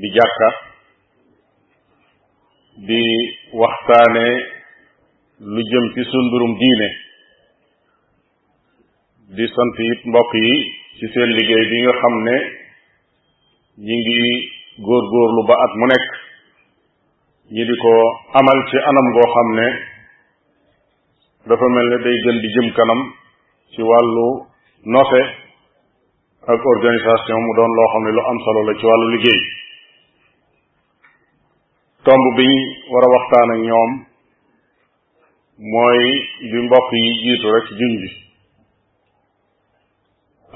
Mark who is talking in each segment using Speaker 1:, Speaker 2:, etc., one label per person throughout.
Speaker 1: di jàkka di waxtaane lu jëm ci sun mbirum diine di sant it mbokk yi ci seen liggéey bi nga xam ne ñi ngi góorgóorlu ba at mu nekk ñi di ko amal ci anam goo xam ne dafa mel ne day gën di jëm kanam ci wàllu nose ak organisation mu doon loo xam ne lu am solo la ci wàllu liggéey tomb bi ñu war a waxtaan ak ñoom mooy bi mbokk yi jiitu rek juñ bi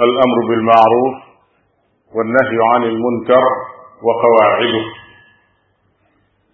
Speaker 1: al amru bil maaruf wa nahyu an il munkar wa qawaacidu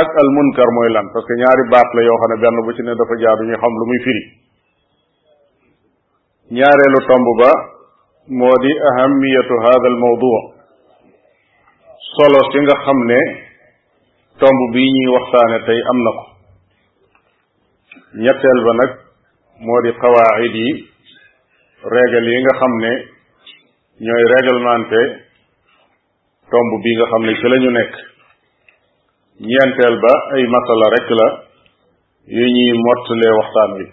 Speaker 1: ak al munkar mooy lan parce que ñaari baat la yoo xam ne benn bu ci ne dafa jaadu ñu xam lu muy firi ñaareelu tomb ba moo di ahamiyatu hada al mawdu solo si nga xam ne tomb bi ñuy waxtaane tey am na ko ñetteel ba nag moo di qawaid yi régal yi nga xam ne ñooy réglementé tomb bi nga xam ne ci la ñu nekk ñeenteel ba ay masala rek la yu ñuy mottalee waxtaan wi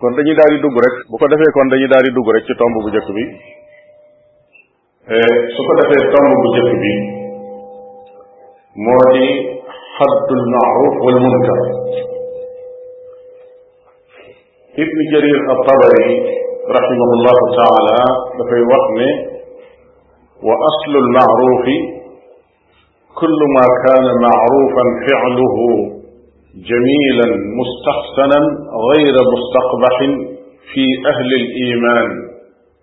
Speaker 1: kon dañuy daal di dugg rek bu ko defee kon dañuy daal di dugg rek ci tomb bu njëkk bi eh, su ko defee tomb bu njëkk bi moo di xaddul maaruf wal munkar ابن جرير الطبري رحمه الله تعالى في wax وأصل المعروف كل ما كان معروفا فعله جميلا مستحسنا غير مستقبح في اهل الايمان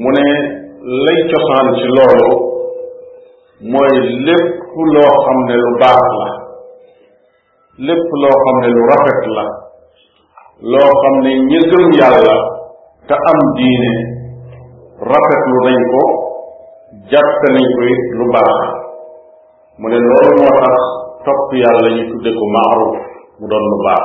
Speaker 1: mu ne lay cosaan ci loolu mooy lépp loo xam ne lu baax la lépp loo xam ne lu rafet la loo xam ne ña gëm yàlla te am diine rafetlu nañ ko jàpp nañ ko it lu baax mu ne loolu moo tax topp yàlla ñu tudde ko maaruf mu doon lu baax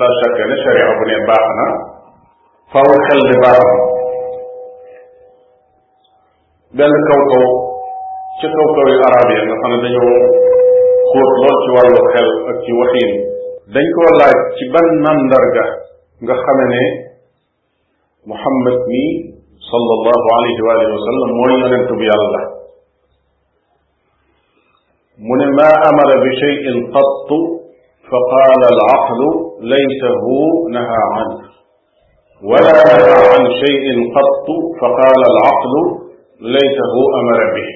Speaker 1: la chaque ne sharia bu ne baax na faaw xel ne baax na benn kaw kaw ci kaw kaw yu arab yi nga xam ne dañoo xóot lool ci wàllu xel ak ci waxiin dañ koo laaj ci ban mandarga nga xame ne محمد مي صلى الله عليه وآله وسلم موين ننتو بي الله من ما أمر بشيء قط فقال العقل ليس هو نهى عنه ولا نهى عن شيء قط فقال العقل ليس هو امر به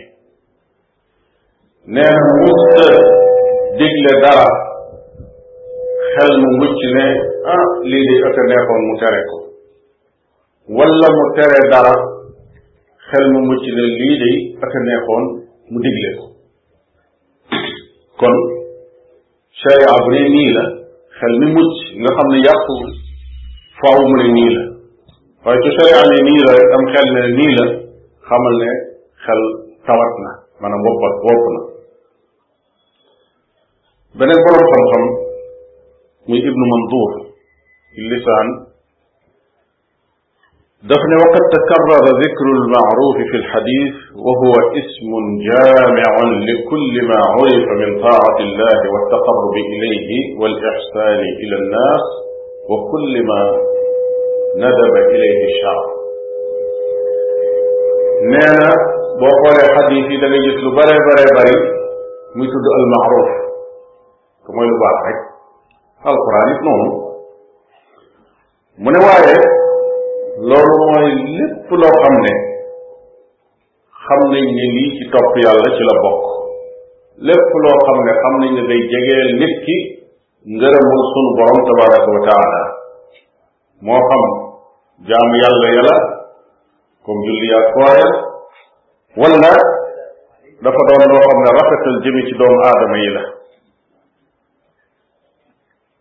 Speaker 1: nee na musta digle dara xel mu mucc ne ah lii de ak a neexoon mu tere ko wala mu tere dara xel mu mucc ne lii de ak a neexoon mu digle ko kon sharia bu ne nii la xel mi mucc nga xam ne yàqu faaw mu ne nii la waaye su sharia ne nii la rek am xel ne nii la xamal ne xel tawat na maanaam woppat wopp na beneen borom xam-xam muy ibnu mandur ci lisaan دفن وقد تكرر ذكر المعروف في الحديث وهو اسم جامع لكل ما عرف من طاعة الله والتقرب إليه والإحسان إلى الناس وكل ما ندب إليه الشعب نانا بوقول حديث إذا نجي لو بري بري بري muy tudd al maaruf القرآن mooy mu ne waaye loolu mooy lépp loo xam ne xam nañ ne lii ci topp yàlla ci la bokk lépp loo xam ne xam nañ ne day jegeel nit ki ngërëmul sunu borom tabaraka wa taala moo xam jaamu yàlla yàlla comme julli yaa koore wala dafa doon loo xam ne rafetal jëmi ci doomu aadama yi la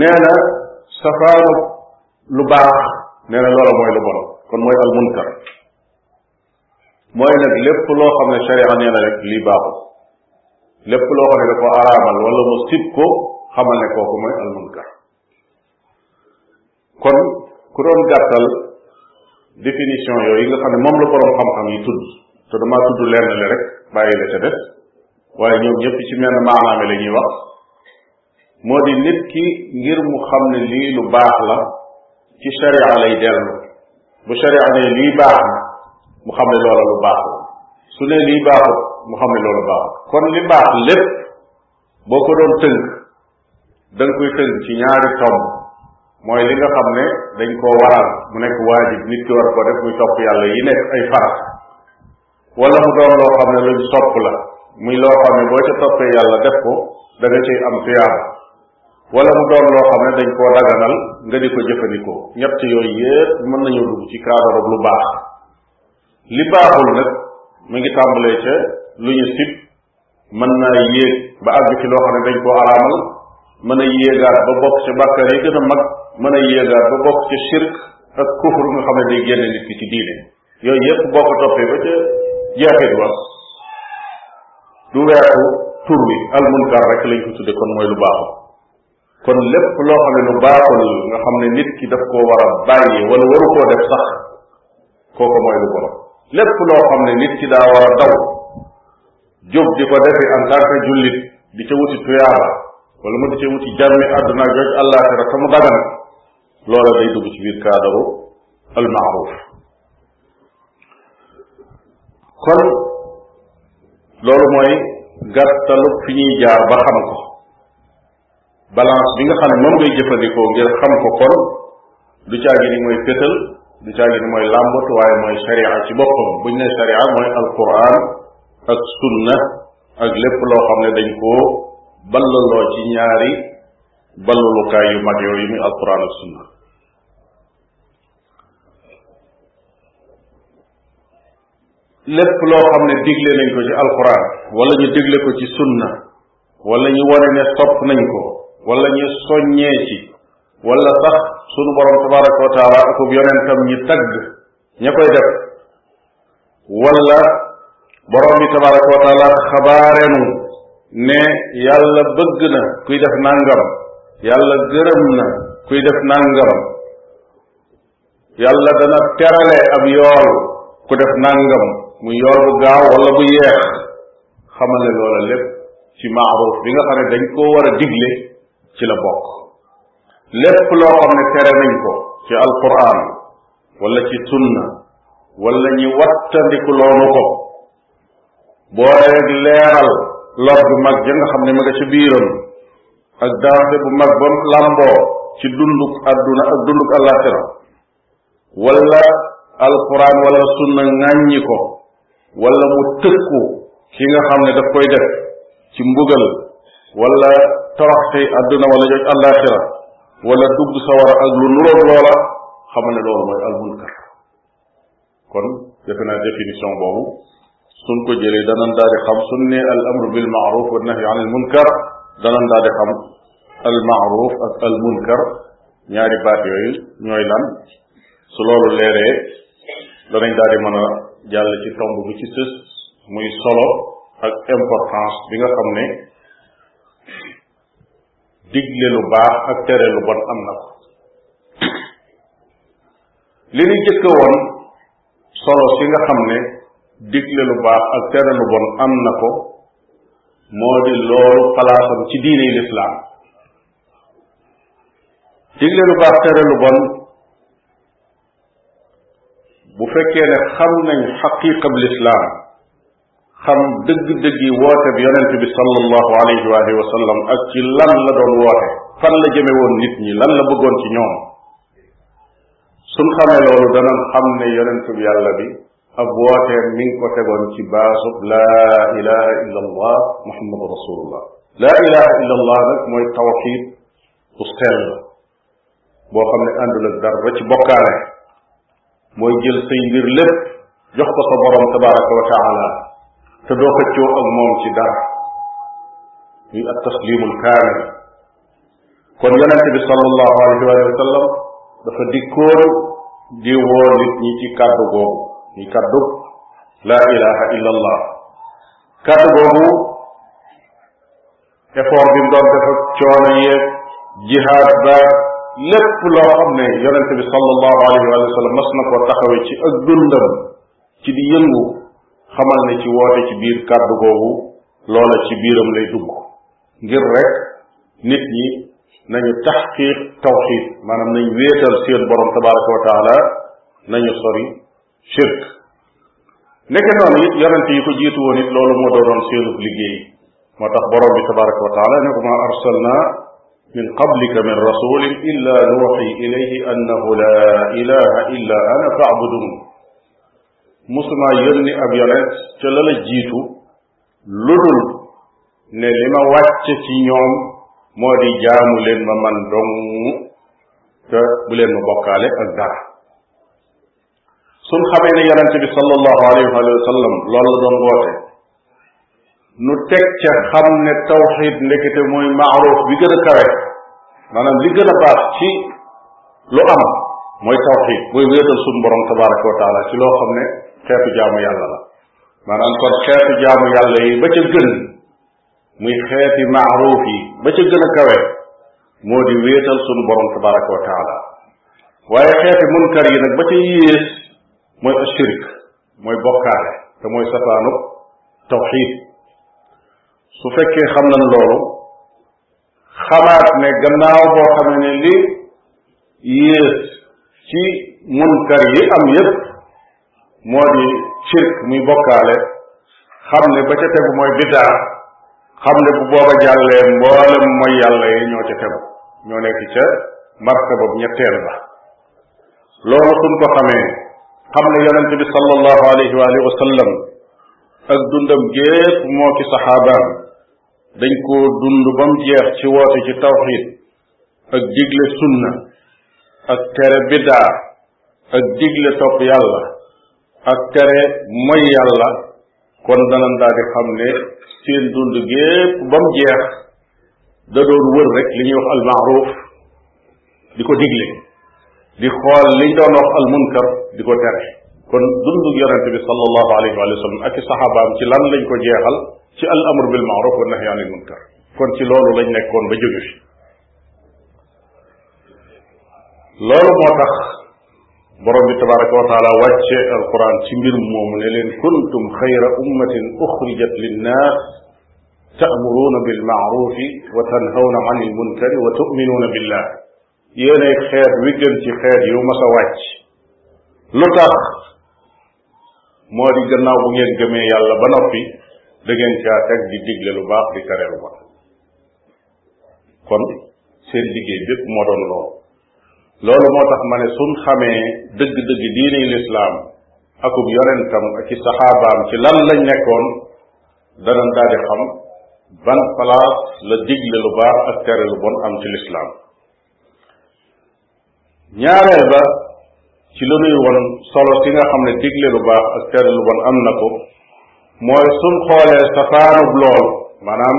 Speaker 1: nee na safaanu lu baax nee na loola mooy lu bon kon mooy al munkar mooy nag lépp loo xam ne sharia nee na rek lii baaxul lépp loo xam ne da ko araamal wala mu sib ko xamal ne kooku mooy al munkar kon ku doon gàttal définition yooyu nga xam ne moom la boroom xam-xam yi tudd te damaa tudd lenn li rek bàyyi la ca des waaye ñoom ñëpp ci menn maanaame la ñuy wax moo di nit ki ngir mu xam ne lii lu baax la ci sharia lay dellu bu sharia ne lii baax na mu xam ne loola lu baax la su ne lii baaxut mu xam ne loolu baaxut kon li baax lépp boo ko doon tënk da nga koy tënk ci ñaari tomb mooy li nga xam ne dañ koo waral mu nekk waajib nit ki war ko def muy topp yàlla yi nekk ay farat wala mu doon loo xam ne luñ sopp la muy loo xam ne boo ca toppee yàlla def ko da nga ciy am tuyaaba wala mu doon loo xam ne dañ koo daganal nga di ko jëfandikoo ñett yooyu yépp mën nañoo dugg ci cadre lu baax li baaxul nag mu ngi tàmbalee ca lu ñu sib mën naa yéeg ba àgg ci loo xam ne dañ koo araamal mën a yéegaat ba bokk ci bàkkaar yi gën a mag mën a yéegaat ba bokk ci shirk ak kufur nga xam ne day génn nit ki ci diine yooyu yépp boo ko toppee ba ca jeexit wa du weesu tur wi al munkar rek lañ ko tudde kon mooy lu baaxul kon lépp loo xam ne lu baaxul nga xam ne nit ki daf koo war a bàyyi wala waru koo def sax kooku mooy lu borom lépp loo xam ne nit ki daa war a daw jóg di ko defi en tant que jullit di ca wuti tuyaaba wala mu di ca wuti jàmmi àdduna joj àllaaxira te mu dagan loola day dugg ci biir kaadaru al maaruf kon loolu mooy gàttalu fi ñuy jaar ba xam ko balance bi nga xam ne moom ngay jëfandikoo ngir xam ko kon du caagi ni mooy fétal du caagi ni mooy làmbatu waaye mooy sharia ci boppam buñ ne sharia mooy alquran ak sunna ak lépp loo xam ne dañ koo ballaloo ci ñaari ballalukaay yu mag yooyu muy alquran ak sunna lépp loo xam ne digle nañ ko ci alquran wala ñu digle ko ci sunna wala ñu ware ne sopp nañ ko wala ñu soññee ci wala sax sunu borom tabaraka wa taala ak yonentam ñi tagg ña koy def wala borom bi tabaraka wa taala xabaarenu ne yàlla bëgg na kuy def nangam yàlla gërëm na kuy def nangam yàlla dana terale ab yool ku def nangam mu yool bu gaaw wala bu yeex xamal ne loola lépp ci maaruf bi nga xam ne dañ koo war a digle ci la bokk lépp loo xam ne tere nañ ko ci alquran wala ci sunna wala ñi wattandiku loonu ko boole rek leeral lor bu mag ja nga xam ne ma nga ca biiram ak danger bu mag ba làmboo ci dunduk àdduna ak dunduk àllaaxira wala alquran wala sunna ŋàññi ko wala mu tëkku ki nga xam ne daf koy def ci mbugal wala toroxte àdduna wala joj àllaaxira wala dugg sawara ak lu nuroog loola xamal ne loolu mooy almunkar kon defe naa définition boobu suñ ko jëlee danañ daal di xam suñ ne al amru bil maaruf wa nahi anil munkar danañ daal di xam al maaruf ak al munkar ñaari baat yooyu ñooy lan su loolu leeree danañ daal di mën a jàll ci tomb bi ci sës muy solo ak importance bi nga xam ne digle lu baax ak tere lu bon am na ko li ñu jëkk woon solo si nga xam ne digle lu baax ak tere lu bon am na ko moo di loolu palaasam ci diine yi lislaam digle lu baax tere lu bon bu fekkee ne xam nañ xaqiqab lislaam xam dëgg-dëgg yi woote bi yonent bi sallallahu alayhi wa alihi wa sallam ak ci lan la doon woote fan la jëme woon nit ñi lan la bëggoon ci ñoom suñ xamee loolu danañ xam ne yonent bi yàlla bi ab wooteem mi ngi ko tegoon ci baasub laa ilaha illa allah muhammadu rasulullah laa ilaha illa allah nag mooy tawxid bu sell boo xam ne àndul ak dara ci bokkaale mooy jël say mbir lépp jox ko sa borom tabaraka wa taala te doo xëccoo ak moom ci dara muy at taslimul kaamil kon yonente bi sallallahu alayhi wa sallam dafa dikkoon di woo nit ñi ci kàddu googu ñi kàddu laa ilaha illa allah kàddu googu effort bi mu doon def ak coono yeeg jihaad ba lépp loo xam ne yonente bi sallallahu alayhi wa sallam mas na ko taxawe ci ak dundam ci di yëngu xamal ne ci woote ci biir kàddu googu loola ci biiram lay dugg ngir rek nit ñi nañu taxqiq tawxid maanaam nañ wéetal seen borom tabaraka wa taala nañu sori shirk nekk noonu it yonent yi ko jiitu woon it loolu moo doonoon seenub liggéey moo tax borom bi tabaraka wa taala ne ko ma arsalna min qablika min rasulin illa nuuxi ilayhi annahu la ilaha illa ana faabudun musuma yónni ab yonent ca la la jiitu lu dul ne li ma wàcce ci ñoom moo di jaamu leen ma man dong te bu leen ma bokkaale ak dara suñ xamee ne yonente bi sallallahu alayhi wa sallam loolu la doon woote nu teg ca xam ne tawxid ndekete mooy maaruf bi gën a kawe maanaam li gën a baax ci lu am mooy tawxid mooy wéetal suñ borom tabaraka wa taala ci loo xam ne xeetu jaamu yàlla la maanaam kon xeetu jaamu yàlla yi ba ca gën muy xeeti maaruuf yi ba ca gën a kawe moo di wéetal sunu borom tabaraka wa taala waaye xeeti munkar yi nag ba ca yées mooy ashirk mooy bokkaale te mooy safaanu tawxid su fekkee xam nañ loolu xamaat ne gannaaw boo xam ne li yées ci munkar yi am yépp moo di shirk muy bokkaale xam ne ba ca tegu mooy biddaa xam ne bu booba jàllee mboolem mooy yàlla yi ñoo ca tegu ñoo nekk ca martaba bu ñetteel ba loolu suñ ko xamee xam ne yonente bi sallallahu alayhi wa alihi wa sallam ak dundam gépp moo ci saxaabaam dañ ko dund ba mu jeex ci woote ci tawxid ak digle sunna ak tere bidaa ak digle topp yàlla ak tere moy yàlla kon danan daal di xam ne seen dund gépp ba mu jeex da doon wër rek li ñuy wax almaaruf di ko digle di xool liñ doon wax al munkar di ko tere kon dundu yonente bi sallallahu alayhi wa sallam ak i saxaabaam ci lan lañ ko jeexal ci al amr bil maaruf wa nahy anil munkar kon ci loolu lañ nekkoon ba jóge fi loolu moo tax borom bi tabaraka wa taala wàcce alquran ci mbir moomu ne leen kuntum xayra ummatin uxrijat linnaas ta'muruuna bil maarufi wa tanhawna anil munkari wa tu'minuuna billah yéenay xeet wi gën ci xeet yu mas a wàcc lu tax moo di gannaaw bu ngeen gëmee yàlla ba noppi da ngeen caa teg di digle lu baax di tere lu baax kon seen liggéey bépp moo doon loolu loolu moo tax ma ne suñ xamee dëgg-dëgg diini lislaam akub yonentam ak i saxaabaam ci lan lañ nekkoon danañ daal di xam ban place la digle lu baax ak tere lu bon am ci lislaam ñaareel ba ci lu nuy won solo si nga xam ne digle lu baax ak tere lu bon am na ko mooy suñ xoolee safaanub lool maanaam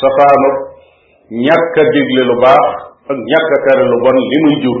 Speaker 1: safaanub ñàkk a digle lu baax ak ñàkk a tere lu bon li muy jur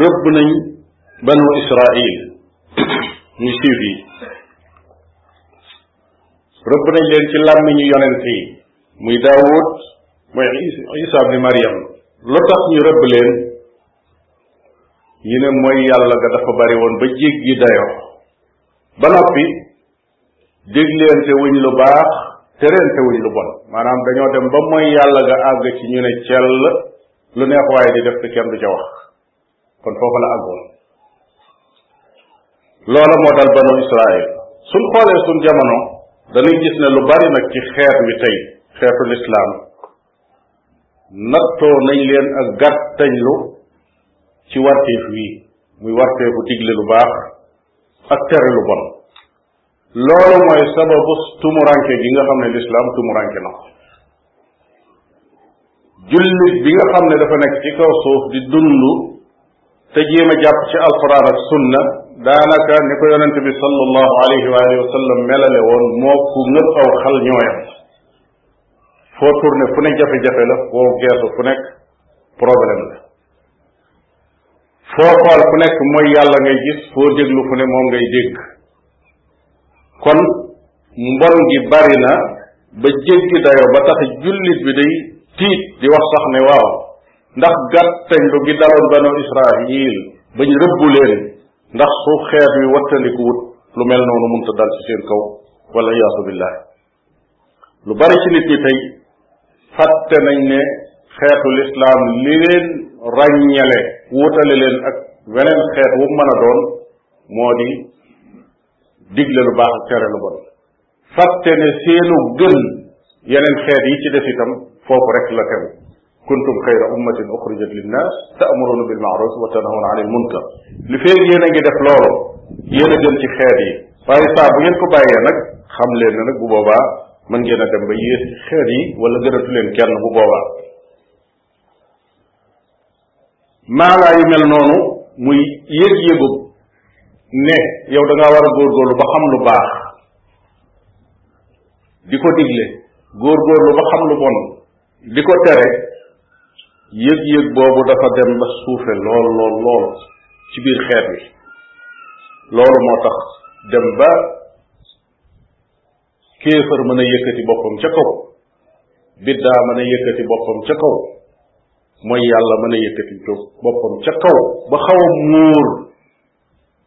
Speaker 1: rëbb nañ banu israil ñu siif yi rëbb nañ leen ci làmmiñu yonent yi muy daawud mooy isa ibni mariam lu tax ñu rëbb leen ñu ne mooy yàlla ga dafa bari woon ba jéggi dayo ba noppi digleente wuñ lu baax tereente wuñ lu bon maanaam dañoo dem ba mooy yàlla nga àgg ci ñu ne cell lu neex waaye di def te kenn du ca wax kon foofu la àggoon loola moo dal banu Israël suñ xoolee suñ jamono dañuy gis ne lu bari nag ci xeet wi tey xeetu lislaam nattoo nañ leen ak gàttañlu ci warteef wii muy warteefu digle lu baax ak tere lu bon loolu mooy sababu tumuranke gi nga xam ne lislaam tumuranke na ko jullit bi nga xam ne dafa nekk ci kaw suuf di dund te jéem a jàpp ci alquran ak sunna daanaka ni ko yonente bi sallallahu alayhi wa alihi wa sallam melale woon moo ku ngëpp aw xal ñooyam foo tourné fu ne jafe-jafe la foo geesu fu nekk problème la foo xool fu nekk mooy yàlla ngay gis foo déglu fu ne moom ngay dégg kon mbon gi bari na ba jéggi dayo ba tax jullit bi day tiit di wax sax ne waaw ndax gàttañ lu gi daloon banu israil bañ rëbbu leen ndax su xeet wi wattandiku wut lu mel noonu munta dal ci seen kaw wala yaasu billah lu bari ci nit ñi tey fàtte nañ ne xeetu lislaam li leen ràññale wutale leen ak weneen xeet wu mën a doon moo di digle lu baax ak tere lu bon fàtte ne seenu gën yeneen xeet yi ci def itam foofu rek la tegu kuntum xayra ummatin uxrijat linnaas ta'muruuna bil ma'ruuf wa tanhawna anil munkar li feeg yéen a ngi def loolu yéen a gën ci xeet yi waaye saa bu ngeen ko bàyyee nag xam leen ne nag bu boobaa mën ngeen a dem ba yées ci xeet yi wala gënatu leen kenn bu boobaa maalaa yu mel noonu muy yëg-yëgu ne yow da ngaa war a góorgóorlu ba xam lu baax di ko digle góorgóorlu ba xam lu bon li ko tere yëg-yëg boobu dafa dem ba suufe lool lool lool ci biir xeet wi loolu moo tax dem ba kéefar mën a yëkkati boppam ca kaw biddaa mën a yëkkati boppam ca kaw mooy yàlla mën a yëkkati boppam ca kaw ba xaw a muur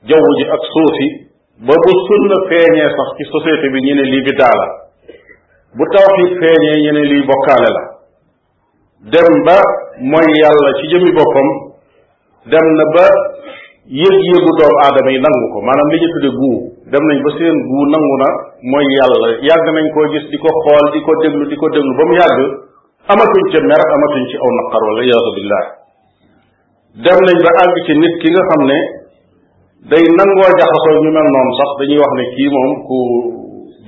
Speaker 1: jaww ji ak suuf si ba bu sunna feeñee sax ci société bi ñu ne lii biddaa la bu tawxiid feeñee ñu ne lii bokkaale la dem ba mooy yàlla ci jëmi boppam dem na ba yëg-yëgu doomu aadama yi nangu ko maanaam li ñu tudde guu dem nañ ba seen guu nangu na mooy yàlla yàgg nañ koo gis di ko xool di ko déglu di ko déglu ba mu yàgg amatuñ ca mer amatuñ ci aw naqar wala yaadu billah dem nañ ba àgg ci nit ki nga xam ne day nangoo jaxasoo ñu mel noonu sax dañuy wax ne kii moom ku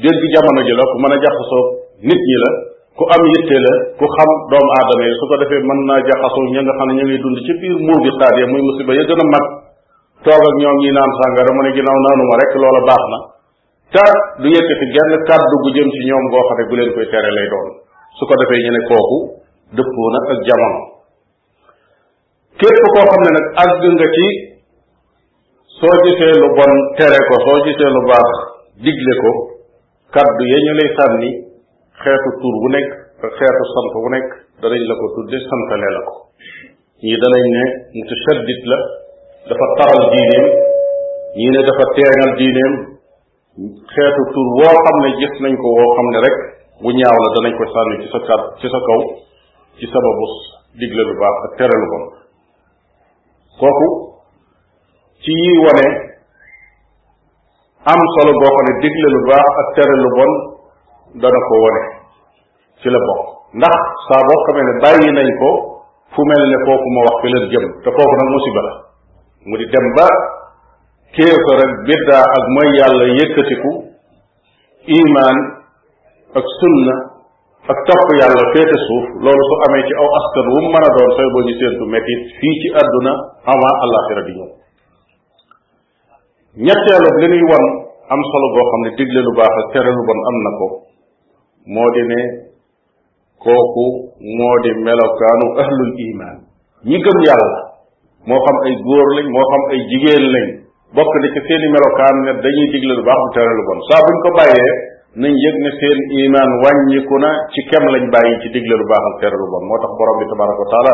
Speaker 1: dégg jamono ji la ku mën a jaxasoo nit ñi la ku am yitte la ku xam doomu aadama yi su ko defee mën naa jaxasoo ña nga xam ne ñu ngi dund ci biir muur bi xaar ya muy musiba ya gën a mag toog ak ñoom ñi naan sàngara mu ne ginnaaw naanu ma rek loola baax na te du yëkkati genn kàddu gu jëm ci ñoom goo xam ne bu leen koy tere lay doon su ko defee ñu ne kooku dëppoo na ak jamono képp koo xam ne nag àgg nga ci soo gisee lu bon tere ko soo gisee lu baax digle ko kaddu ya ñu lay sànni xeetu tur bu nekk ak xeetu sant bu nekk danañ la ko tudde santale la ko ñii danañ ne mutasaddid la dafa taral diineem ñii ne dafa teeŋal diineem xeetu tur woo xam ne gis nañ ko woo xam ne rek bu ñaaw la danañ ko sànni ci sa kat ci sa kaw ci sababu digle lu baax ak tere lu bon kooku ci yi wane am solo boo xam ne digle lu baax ak tere lu bon dana ko wane ci la bokk ndax saa boo xamee ne bàyyi nañ ko fu mel ne kooku ma wax fi leen jëm te kooku nag musiba la mu di dem ba kéefar ak biddaa ak mooy yàlla yëkkatiku imaan ak sunna ak topp yàlla féete suuf loolu su amee ci aw askan wu mu mën a doon sooy boo ñu séentu métit fii ci àdduna avant àllaaxira di ñëw ñetteelu li nuy won am solo boo xam ne digle lu baax ak tere lu bon am na ko moo di ne kooku moo di melokaanu ahlul iman ñi gëm yàlla moo xam ay góor lañ moo xam ay jigéen lañ bokk na ci seeni melokaan ne dañuy digle lu baax bu tere lu bon saa buñ ko bàyyee nañ yëg ne seen iman wàññiku na ci kem lañ bàyyi ci digle lu baax ak tere lu bon moo tax borom bi tabaraka wa taala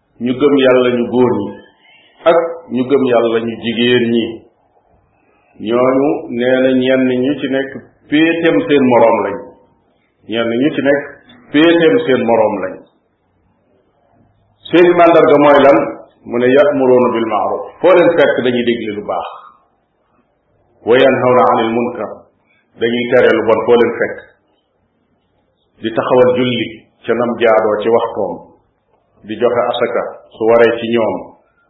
Speaker 1: ñu gëm yàlla ñu góor ñi ak ñu gëm yàlla ñu jigéen ñi ñooñu nee na ñenn ñu ci nekk péeteem seen moroom lañ ñenn ñu ci nekk péeteem seen moroom lañ seeni màndarga mooy lan mu ne ya'muruuna bil ma'ruf foo leen fekk dañuy dégle lu baax wa yanhawna anil munkar dañuy tere lu bon foo leen fekk di taxawal julli ca nam jaadoo ci waxtoom di joxe asaka su waree ci ñoom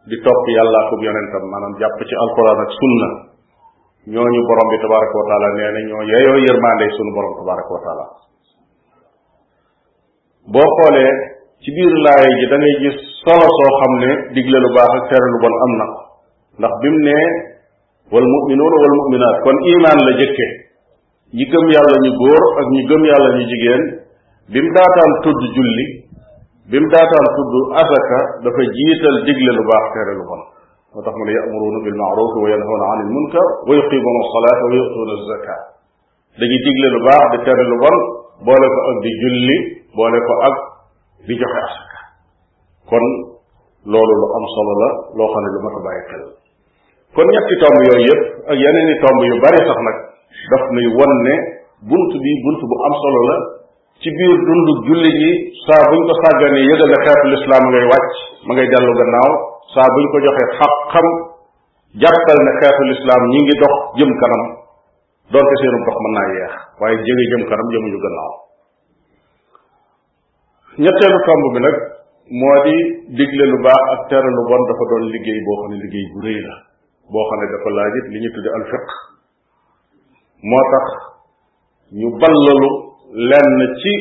Speaker 1: di topp yàlla akub yonentam maanaam jàpp ci alquran ak sunna ñooñu borom bi tabaraka wa taala nee na ñoo yeyoo yërmaande sunu borom tabaraka wa taala boo xoolee ci biir laaya ji da ngay gis solo soo xam ne digle lu baax ak tere lu bon am na ndax bi mu ne wal muminuuna wal muminaat kon imaan la jëkke ñi gëm yàlla ñu góor ak ñi gëm yàlla ñu jigéen bi mu daataan tudd julli bi mu daataan tudd asaka dafa jiital digle lu baax tere lu bon moo tax mu ne yamuruuna bil maaruf wa yanhawna anil munkar wa yuqimuuna salaata wa yutuuna zaka dañuy digle lu baax di tere lu bon boole ko ak di julli boole ko ak di joxe asaka kon loolu lu am solo la loo xam ne lu mat a bàyyi xel kon ñetti tomb yooyu yëpp ak yeneen i tomb yu bari sax nag daf nuy won ne bunt bi bunt bu am solo la ci biir dundu julli gi saa buñ ko sàgganee yëgal ne xeetu lislaam ngay wàcc ma ngay dellu gannaaw saa buñ ko joxee xam xam jàppal ne xeetu lislaam ñi ngi dox jëm kanam doonte seenu dox mën naa yeex waaye jege jëm kanam jëmuñu gannaaw ñetteelu tomb bi nag moo di digle lu baax ak tere lu bon dafa doon liggéey boo xam ne liggéey bu rëy la boo xam ne dafa laaj it li ñu tudde al fiq moo tax ñu ballalu lenn ci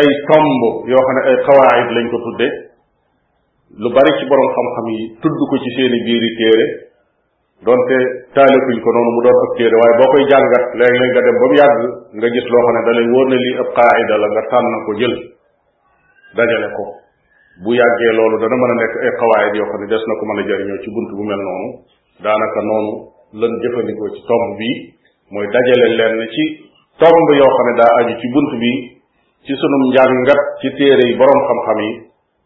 Speaker 1: ay tomb yoo xam ne ay xawaayit lañ ko tudde lu bari ci borom xam-xam yi tudd ko ci seeni biiri téere donte taalikuñ ko noonu mu doon ab téere waaye boo koy jàngat léeg-léeg nga dem ba mu yàgg nga gis loo xam ne da lay wóor na lii ab qaayida la nga tànn ko jël dajale ko bu yàggee loolu dana mën a nekk ay xawaayit yoo xam ne des na ko mën a jëriñoo ci bunt bu mel noonu daanaka noonu lan jëfandikoo ci tomb bi mooy dajale leen ci tomb yoo xam ne daa aju ci bunt bi ci sunum njàngat ci téere yi boroom xam-xam yi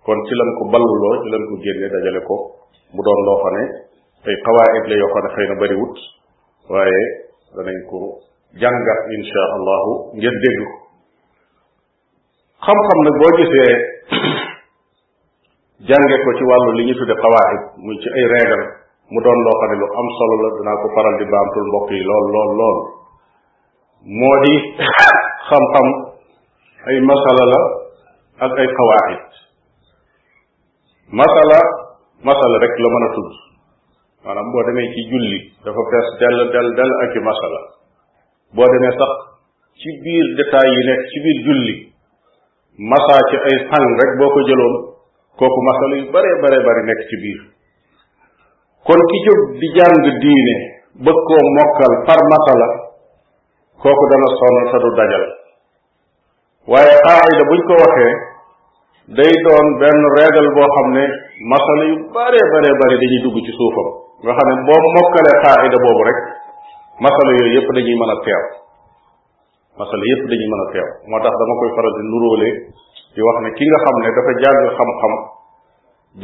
Speaker 1: kon ci lan ko balluloo ci lan ko génne dajale ko mu doon loo xam ne ay xawaayit la yoo xam ne xëy na bariwut waaye danañ ko jàngat insha allahu ngeen dégg ko xam-xam nag boo gisee jànge ko ci wàllu li ñu tudde xawaayit muy ci ay reegal mu doon loo xam ne lu am solo la dinaa ko faral di baamtul mbokk yi lool lool lool moo di xam-xam ay masala la ak ay xawaayit masala masala rek la mën a tudd maanaam boo demee ci julli dafa fees dell dell dell ak i masala boo demee sax ci biir détails yi nekk ci biir julli masaa ci ay sang rek boo ko jëloon kooku masala yu bare bare bari nekk ci biir kon ki jóg di jàng diine bëgg koo mokkal par masala kooku dana sonn te du dajal waaye xaayida buñ ko waxee day doon benn régal boo xam ne masala yu bare bare bari dañuy dugg ci suufam nga xam ne boo mokkalee xaayida boobu rek masala yooyu yépp dañuy mën a teew masala yépp dañuy mën a teew moo tax dama koy faral di nuróole di wax ne ki nga xam ne dafa jàng xam-xam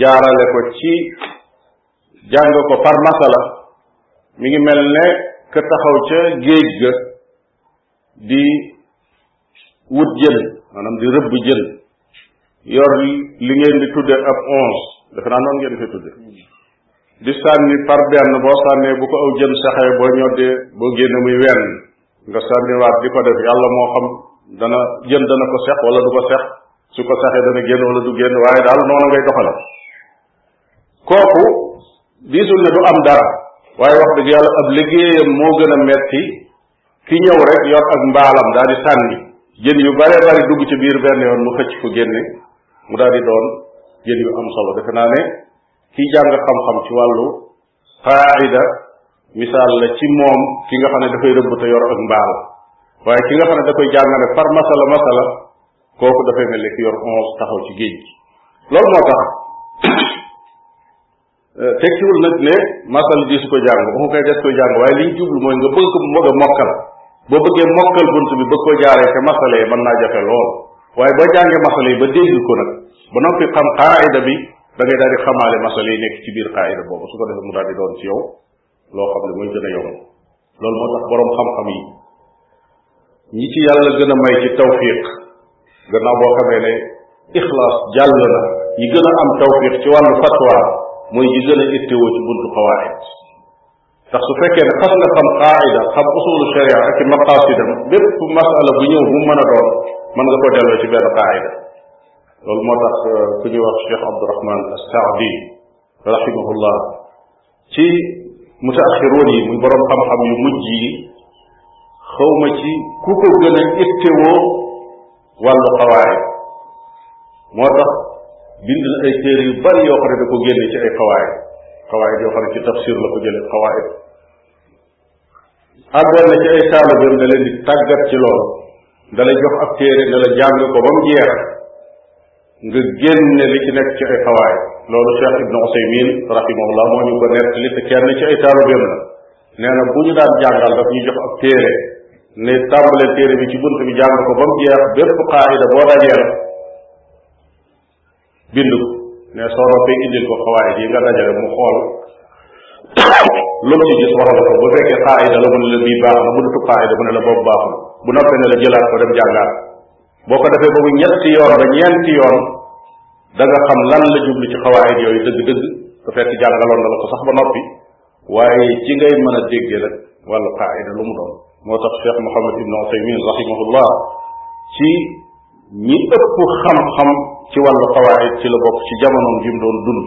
Speaker 1: jaarale ko ci jàng ko par masala mi ngi mel ne ka taxaw ca géej ga di wut jën maanaam di rëbb jën yor li ngeen di tudde ab onze defe naa noonu ngeen koy tudde di sànni par benn boo sànnee bu ko aw jën saxee boo ñoddee boo génne muy wenn nga sànniwaat di ko def yàlla moo xam dana jën dana ko sex wala du ko sex su ko saxee dana génn wala du génn waaye daal noonu ngay doxale kooku diisul ne du am dara waaye wax dëgg yàlla ab liggéeyam moo gën a metti ki ñëw rek yor ak mbaalam daal di sànni jën yu bare bari dugg ci biir benn yoon mu xëcc ko génne mu daal di doon jën yu am solo defe naa ne kiy jàng xam-xam ci wàllu qaida misaal la ci moom ki nga xam ne dafay rëbb te yor ak mbaal waaye ki nga xam ne da koy jàngale par masala masala kooku dafay mel ne ki yor onze taxaw ci géej gi loolu moo tax euh, tekkiwul nag ne masal ji su ko jàng ba mu koy des koy jàng waaye liñ jublu mooy nga bëgg ko mu bëgg a mokkal boo bëggee mokkal bunt bi bëgg ko jaaree ca masala yi mën naa jafe lool waaye boo jàngee masala yi ba dégg ko nag ba noppi xam qaayida bi da ngay daal di xamaale masal yi nekk ci biir xaayida boobu su ko defee mu daal di doon ci yow loo xam ne mooy gën a yomb loolu moo tax boroom xam-xam yi ñi ci yàlla gën a may ci tawfiq gannaaw boo xamee ne ixlaas jàll na ñi gën a am tawfiq ci wàllu fatwa mooy ñi gën a ittewoo ci buntu xawaayid ndax su fekkee ne xas nga xam qaayida xam usulu sharia ak i maqaasidam bépp masala bu ñëw bu mu mën a doon mën nga ko delloo ci benn qaayida loolu moo tax euh, ku ñuy wax Cheikh Abdourahman As-Saadi rahimahullah ci mutaaxiroon yi muy borom xam-xam yu mujj yi xawma ci ku ko gën a ittewoo wàllu xawaay moo tax bind na ay téere yu bari yoo xam ne da ko génne ci ay xawaay xawaay yoo xam ne ci tafsir la ko jële xawaay àggoon na ci ay taalibeem da leen di tàggat ci loolu da lay jox ab téere da la jàng ko ba mu jeex nga génne li ci nekk ci ay xawaay loolu Cheikh Ibn Usaymin rahimahullah moo ñu ko nettali te kenn ci ay taalibeem la nee na bu ñu daan jàngal daf ñu jox ab téere ne tàmbalee téere bi ci bunt bi jàng ko ba mu jeex bépp qaayida boo dajeel bind ko ne soo noppee indil ko xawaayid yi nga dajale mu xool lu mu ci gis waral ko bu fekkee qaayida la mu ne la bii baax na bu dutu qaayida mu ne la boobu baaxul bu noppee ne la jëlaat ko dem jàngaat boo ko defee boobu ñetti yoon ba ñeenti yoon da nga xam lan la jublu ci xawaayid yooyu dëgg-dëgg te fekk jàngaloon na la ko sax ba noppi waaye ci ngay mën a dégge nag wàllu qaida lu mu doon moo tax cheikh mohamad ibnu usaymin rahimahullah ci ñi ëpp xam-xam ci wàllu qawaid ci la bokk ci jamonoom ji mu doon dund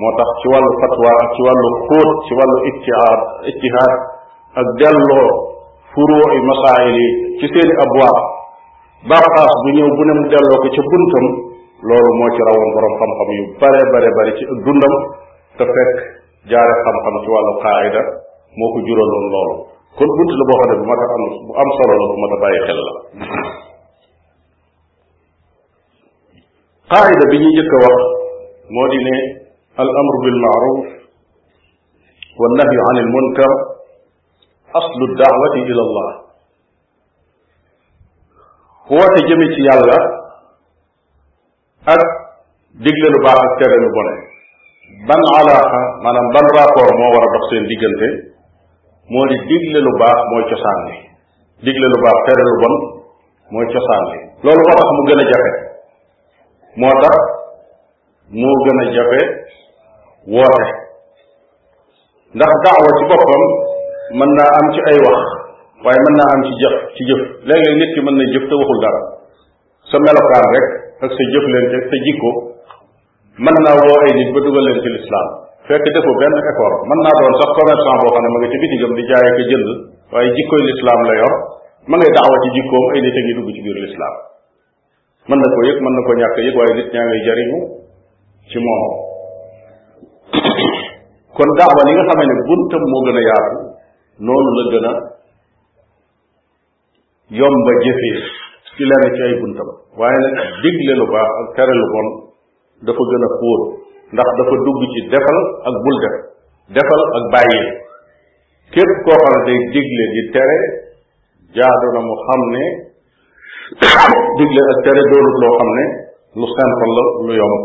Speaker 1: moo tax ci wàllu fatwa ak ci wàllu xóot ci wàllu ijtihaad ijtihaad ak delloo furuu'i masaayil yi ci seeni abwaab bànqaas bu ñëw bu ne mu delloo ko ca buntam loolu moo ci rawoon borom xam-xam yu bare bare bari ci ak dundam te fekk jaare xam-xam ci wàllu qaayida moo ko juraloon loolu kon bunt la boo xam ne bu mat a am bu am solo la bu mat a bàyyi xel la qaayida bi ñuy njëkk a wax moo di ne al amru bil maaruf wa nahyu an il munkar aslu daawati ila allah woote jëme ci yàlla ak digle lu baax ak tere lu bon ban alaaqa maanaam ban rapport moo war a dox seen diggante moo di digle lu baax mooy cosaan li digle lu baax tere lu bon mooy cosaan li loolu moo tax mu gën a jafe moo tax moo gën a jafe woote ndax daawa ci boppam mën naa am ci ay wax waaye mën naa am ci jëf ci jëf léeg-léeg nit ki mën na jëf te waxul dara sa melokaan rek ak sa jëflante sa jikko mën naa woo ay nit ba dugal leen ci lislaam fekk defoo benn effort mën naa doon sax commerçant boo xam ne ma nga ci bitigam di jaay ak jënd waaye jikkoy lislaam la yor ma ngay daawa ci jikkoom ay nit a ngi dugg ci biir lislaam mën na ko yëg mën na ko ñàkk yëg waaye nit ñaa ngay jariñu ci moom kon daawa li nga xamee ne buntam moo gën a yaatu noonu la gën a yomba jëfee ci lenn ci ay buntam waaye nag digle lu baax ak tere lu bon dafa gën a xóot ndax dafa dugg ci defal ak bul def defal ak bàyyi képp koo xam ne day digle di tere jaadu na mu xam ne digle ak tere doonut loo xam ne lu simple la lu yomb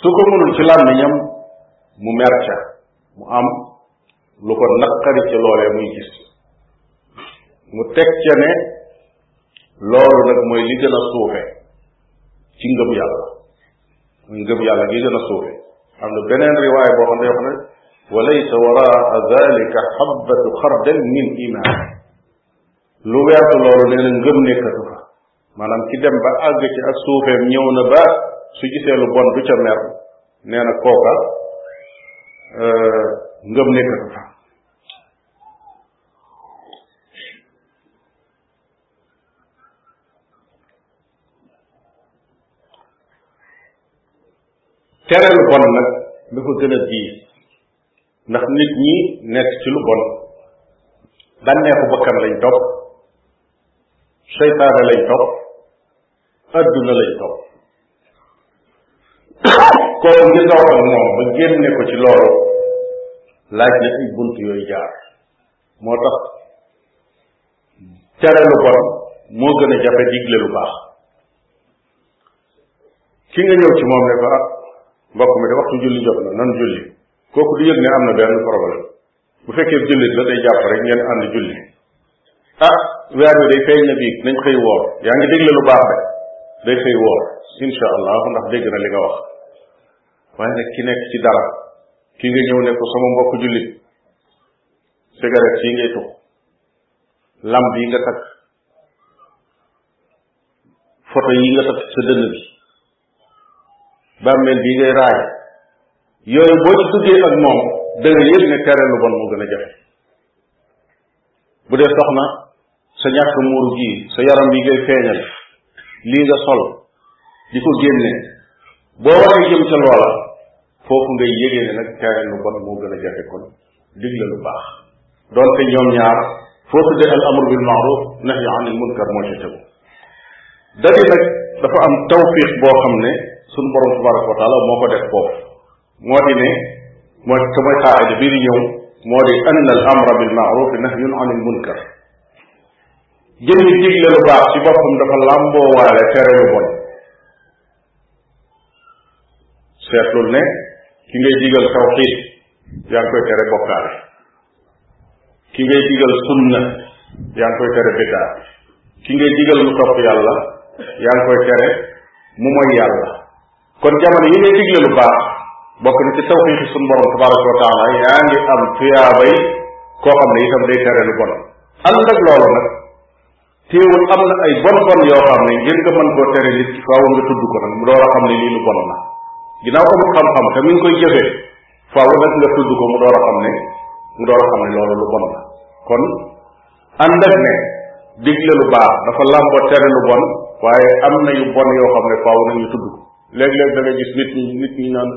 Speaker 1: su ko mënul ci làmmiñam mu mer ca mu am lu ko naqari ci loolee muy gis mu teg ca ne loolu nag mooy li gën a suufe ci ngëm yàlla muy ngëm yàlla gi gën a suufe am na beneen riwaay boo xam ne wax ne wa laysa waraa dalika xabbatu xardal min iman lu weertu loolu nee na ngëm nekkatu maanaam ki dem ba àgg ci ak suufeem ñëw na ba su gisee lu bon du ca mer nee na kooka euh, ngëm nekkatu fa tere lu bon nag dafa gën a diis ndax nit ñi nekk ci lu bon bànneexu bakkan lañ topp seytaane lañ topp adduna lañ topp kooku ngir nga wax ak moom ba génne ko ci loolu laaj na ay bunt yooyu jaar moo tax tere lu bon moo gën a jafe digle lu baax ki nga ñëw ci moom ne ko ah mbokk mi de waxtu julli jot na nan julli kooku du yëg ne am na benn problème bu fekkee jullit la day jàpp rek ngeen ànd julli ah weer wi day feeñ na biig nañ xëy woor yaa ngi dégle lu baax rek day xëy woor insha allah ndax dégg na li nga wax waaye nag ki nekk ci dara ki nga ñëw ne ko sama mbokk jullit cigarette yi ngay tux lamb yi nga takk photo yi nga takk sa dënn bi bàmmeel bi ngay raay yooyu boo ci duggee ak moom da nga yëg ne tere lu bon moo gën a jafe bu dee soxna sa ñàkk muuru gii sa yaram yi ngay feeñal lii nga sol di ko génne boo waree jëm ca loola foofu ngay yëgee ne nag tere lu bon moo gën a jafe kon digle lu baax doonte ñoom ñaar foo tuddee al amru bil maaruf nahi anil munkar moo ca tegu dadi nag dafa am tawfiq boo xam ne sunu borom tabaraka wa taala moo ko def foofu moo di ne mooy te mooy xaarida bii di ñëw moo di ann al amra bil maaruf nahyun anil munkar jëmmi digle lu baax ci boppam dafa làmboo waale tere lu bon seetlul ne ki ngay digal tawxiid yaa ngi koy tere bokkaale ki ngay digal sunna yaa ngi koy tere biddaa ki ngay digal mu topp yàlla yaa ngi koy tere mu mooy yàlla kon jamono yi ngay digle lu baax bokk na ci tawxiid suñ borom tabaraka wa taala yaa ngi am tuyaabay koo xam ne itam day tere lu bon ànd ak loolu nag téewul am na ay bon bon yoo xam ne ngir nga mën koo tere nit ki faaw nga tudd ko nag mu door a xam ne lii lu bon la ginnaaw amul xam-xam te mi ngi koy jëfee faaw nag nga tudd ko mu door a xam ne mu door a xam ne loolu lu bon la kon ànd ak ne digle lu baax dafa làmboo tere lu bon waaye am na yu bon yoo xam ne faaw nag ñu tudd ko léeg-léeg da nga gis nit ñi nit ñi naan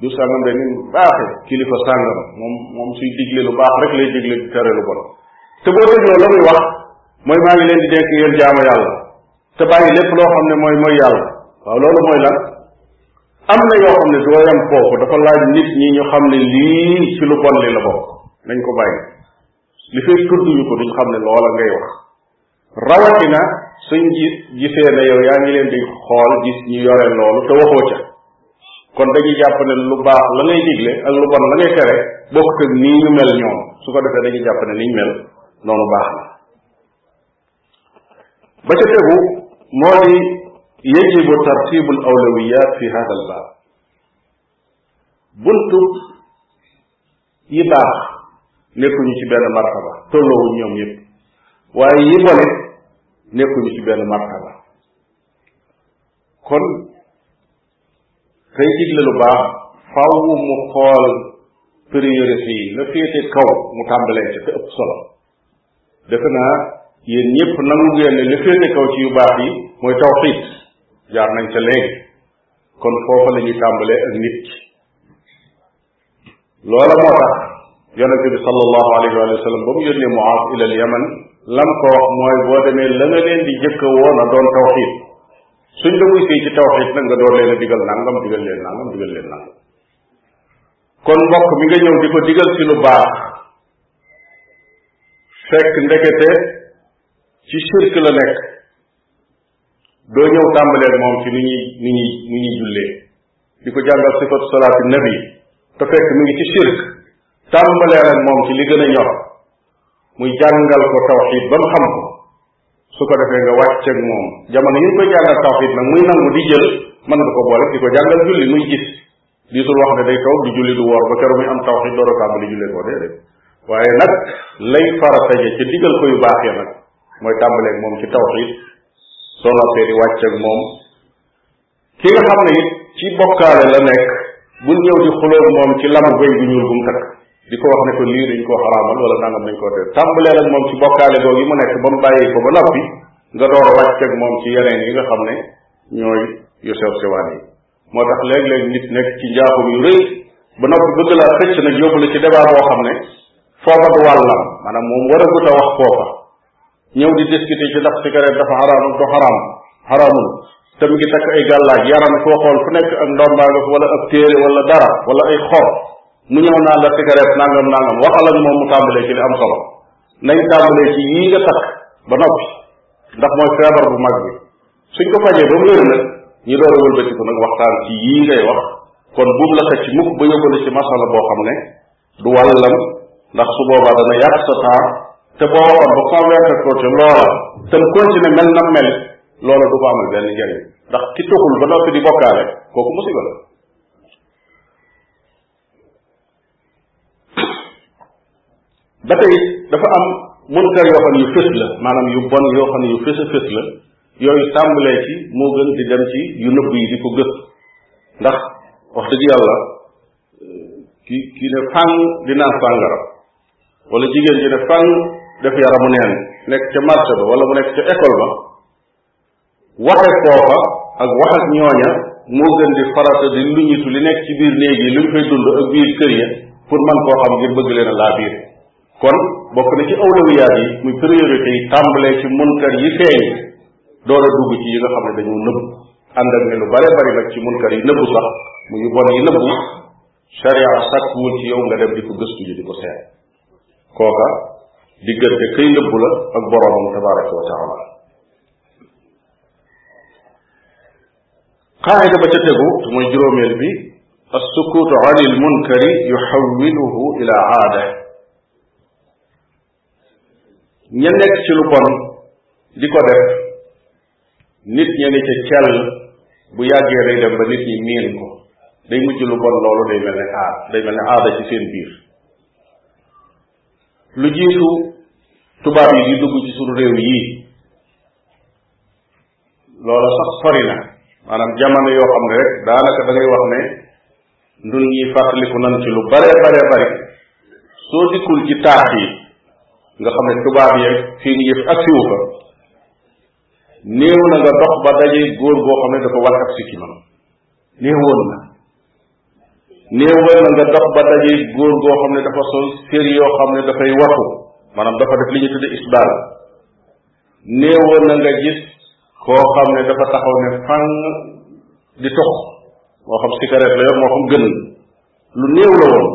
Speaker 1: du sàngam de ni baaxe kilifa sàngam moom moom suy digle lu baax rek lay digle di tere lu bon te boo dégloo la muy wax mooy maa ngi leen di dénk ngeen jaamu yàlla te bàyyi lépp loo xam ne mooy mooy yàlla waaw loolu mooy lan am na yoo xam ne doo yam foofu dafa laaj nit ñi ñu xam ne lii ci lu bon li la bokk nañ ko bàyyi li fay tudd ñu ko duñ xam ne loola ngay wax rawatina suñ ji gisee ne yow yaa ngi leen di xool gis ñu yore loolu te waxoo ca kon dañuy jàpp ne lu baax la ngay digle ak lu bon la ngay tere bokk ak nii ñu mel ñoom su ko defee dañuy jàpp ne niñ mel noonu baax na ba ca tegu moo di yajibu tartibu al awlawiyat fi hada al baab buntu yi baax nekkuñu ci benn martaba tolloowuñ ñoom ñëpp waaye yi bone nekkuñu ci benn martaba kon kay digle lu baax faaw mu xool priorité yi la féete kaw mu tàmbalee ca te ëpp solo defe naa yéen ñëpp nangu ngeen ne li féete kaw ci yu baax yi mooy tawxiid jaar nañ ca léegi kon foofa la ñuy tàmbalee ak nit ki loola moo tax yonente bi sallallahu alayhi wa sallam ba mu yónnee Muaaz ila al yaman lam ko wax mooy boo demee la nga leen di jëkka woon a doon tawxid suñ la wuy ci tawxid nag nga door leen a digal nangam digal leen nangam digal leen nangam kon mbokk mi nga ñëw di ko digal ci lu baax fekk ndekete ci shirk la nekk doo ñëw tàmbaleel moom ci ni ñuy ni ñuy ni ñuy jullee di ko jàngal sifatu salaati nabi te fekk mi ngi ci shirk tàmbaleel ak moom ci li gën a ñor muy jàngal ko tawxid ba mu xam ko su ko defee nga wàcc ak moom jamono yi ñu koy jàngal tawxid nag muy nangu di jël mën nga ko boole di ko jàngal julli muy gis diisul wax ne day toog di julli du woor ba keroog muy am tawxiid door a tàmbali jullee koo déedéet waaye nag lay farata ja ca digal ko yu baax ya nag mooy tàmbaleeg moom ci tawxiid soo noppee di wàcc ak moom ki nga xam ne it ci bokkaale la nekk bul ñëw di xulóog moom ci lamu béy bu ñuul bu mu takk di ko wax ne ko lii dañ koo xaraamal wala nangam dañ koo def tàmbalee ak moom ci bokkaale googu yi mu nekk ba mu bàyyi ko ba noppi nga door a wàcc ak moom ci yeneen yi nga xam ne ñooy yu sew sewaan yi moo tax léeg-léeg nit nekk ci njaaxum yu rëy ba noppi bëgg laa xëcc nag yóbbu la ci débat boo xam ne foofa du wàllam maanaam moom war a gut a wax foofa ñëw di discuter ci ndax cigarette dafa xaraam du xaraam xaraamul te mu ngi takk ay gàllaaj yaram foo xool fu nekk ak ndombaa nga wala ab téere wala dara wala ay xor mu ñëw naan la cigarette nangam nangam waxal ak moom mu tàmbalee ci li am solo nañ tàmbalee ci yii nga takk ba noppi ndax mooy feebar bu mag bi suñ ko fajee ba mu wér nag ñu door a wëlbati ko nag waxtaan ci yii ngay wax kon buum la xëcc mukk ba yóbbale ci masala boo xam ne du wàllam ndax su boobaa dana yàq sa temps te boo waxoon ba convaincre ko ci loola te mu continuer mel na mel loola du ko amal benn njëriñ ndax ki tuxul ba noppi di bokkaale kooku musiba la ba tey dafa am munkar yoo xam ne yu fës la maanaam yu bon yoo xam ne yu fës a fës la yooyu tàmbalee ci moo gën di dem ci yu nëbb yi di ko gës ndax wax dëgg yàlla ki ki ne fàng di naan sàngara wala jigéen ji ne fàng def yaramu neen nekk ca marché ba wala mu nekk ca école ba waxe foofa ak wax ak ñooña moo gën di farata di lu ñitu li nekk ci biir néeg yi lu ñu fay dund ak biir kër ya pour man koo xam ngir bëgg leen a laa biir kon bokk na ci awlawiyaat yi muy priorité yi tàmbalee ci munkar yi feeñ door a dugg ci yi nga xam ne dañu nëbb ànd ak ne lu bare bari nag ci munkar yi nëbbu sax mu yu bon yi nëbbu sharia sàkkuwul ci yow nga dem di ko gëstu ji di ko seet kooka diggante kay nëbbu la ak boroomam tabaraka wa taala qaayida ba ca tegu te mooy juróomeel bi assukutu an il munkari yuxawiluhu ila aada ña nekk ci lu bon di ko def nit ña ne ca cell bu yàggee day dem ba nit ñi miin ko day mujj lu bon loolu day mel ne aad day mel ne aada ci seen biir lu jiitu tubaab yi di dugg ci suñu réew yii loola sax sori na maanaam jamono yoo xam ne rek daanaka da wax ne nun ñi fàttaliku nan ci lu bare bare bari soo dikkul ci taax yi nga xam ne tubaab yeeg seen yëf ak siwu fa néew na nga dox ba daje góor boo xam ne dafa war ak sikki man néew woon na néew woon na nga dox ba daje góor goo xam ne dafa sol sér yoo xam ne dafay waxu maanaam dafa def li ñu tudde isbaal néewoon na nga gis koo xam ne dafa taxaw ne fang di tox moo xam cigarette la yor moo xam gën lu néew la woon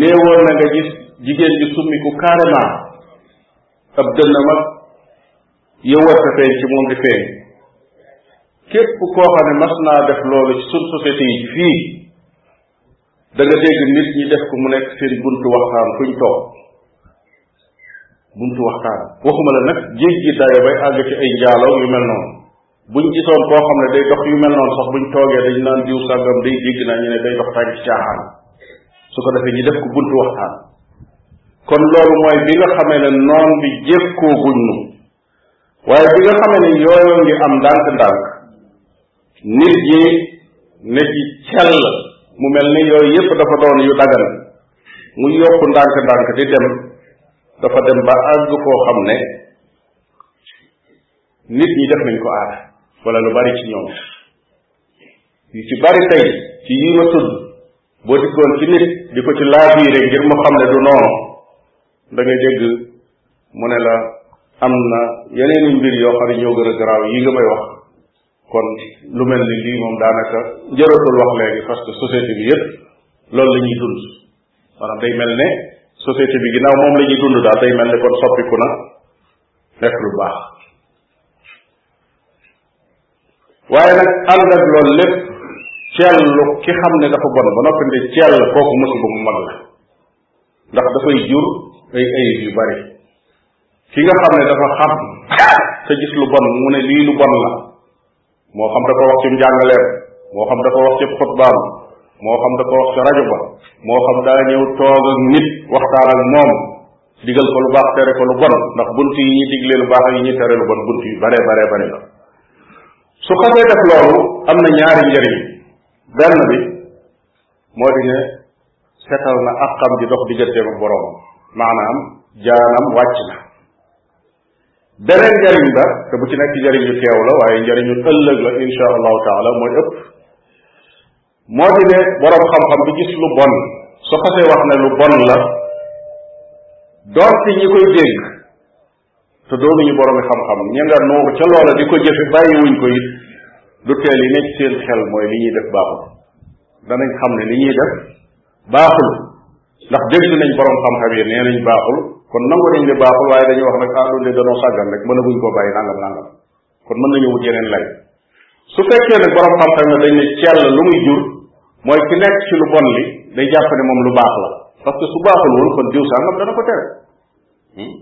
Speaker 1: néewoon na nga gis jigéen ji summiku carrément ab dënnam ak yëwat sa feeñ ci moom di feeñ képp koo xam ne mas naa def loolu ci suñ société yi fii da nga dégg nit ñi def ko mu nekk seen buntu waxtaan fuñ toog buntu waxtaan waxuma la nag géej gi dayo bay àgg ci ay njaalaw yu mel noonu buñ gisoon koo xam ne day dox yu mel noonu sax buñ toogee dañ naan diw sàngam day dégg naa ñu ne day dox tànk caaxaan su ko defee ñu def ko buntu waxtaan kon loolu mooy bi nga xamee ne noon bi jékkooguñ nu waaye bi nga xamee ne yooyu ngi am ndànk-ndànk nit ñi ne ci cell mu mel ni yooyu yépp dafa doon yu dagan mu yokk ndànk-ndànk di dem dafa dem ba àgg koo xam ne nit ñi def nañ ko aada wala lu bari ci ñoom yu ci bari tey ci yi ma tudd boo dikkoon ci nit di ko ci laabiire ngir mu xam ne du noonu da ngay dégg mu ne la am na yeneen i mbir yoo xam ne ñoo gën a garaaw yi nga may wax kon lu mel ni lii moom daanaka jëratul wax léegi parce que société bi yëpp loolu la ñuy dund maanaam day mel ne société bi ginnaaw moom la ñuy dund daal day mel ne kon soppiku na nekk lu baax waaye nag ànd ak loolu lépp cellu ki xam ne dafa bon ba noppi ne cell kooku musiba mu mag la ndax dafay jur ay ayib yu bari ki nga xam ne dafa xam te gis lu bon mu ne lii lu bon la moo xam dafa wax ci njàngaleem moo xam dafa wax ci xutbaam moo xam dafa wax ci rajo ba moo xam daa ñëw toog ak nit waxtaan ak moom digal ko lu baax tere ko lu bon ndax bunt yi ñuy diglee lu baax ak yi ñuy tere lu bon bunt yu bare bare bare la su xasee def loolu am na ñaari njëriñ benn bi moo di ne setal na àqam di dox digganteem ak boroom maanaam jaanam wàcc na beneen njariñ ba te bu ci nekk njariñ yu teew la waaye njariñu ëllëg la insha allahu taala mooy ëpp moo di ne boroom xam-xam bi gis lu bon su xasee wax ne lu bon la doonte ñi koy dégg te doonuñu boroomi xam-xam ña nga nuur ca loola di ko jëfe bàyyiwuñ ko it du teel yi nekk seen xel mooy li ñuy def baaxul danañ xam ne li ñuy def baaxul ndax dégg nañ borom xam-xam yi nee nañ baaxul kon nangu nañ ne baaxul waaye dañuy wax nag ah loolu de danoo sàggan rek mënaguñ koo bàyyi nangam nangam kon mën nañu wut yeneen lay su fekkee nag borom xam-xam ne dañ ne cell lu muy jur mooy ki nekk ci lu bon li day jàpp ne moom lu baax la parce que su baaxul woon kon diw sangam dana ko tere hmm?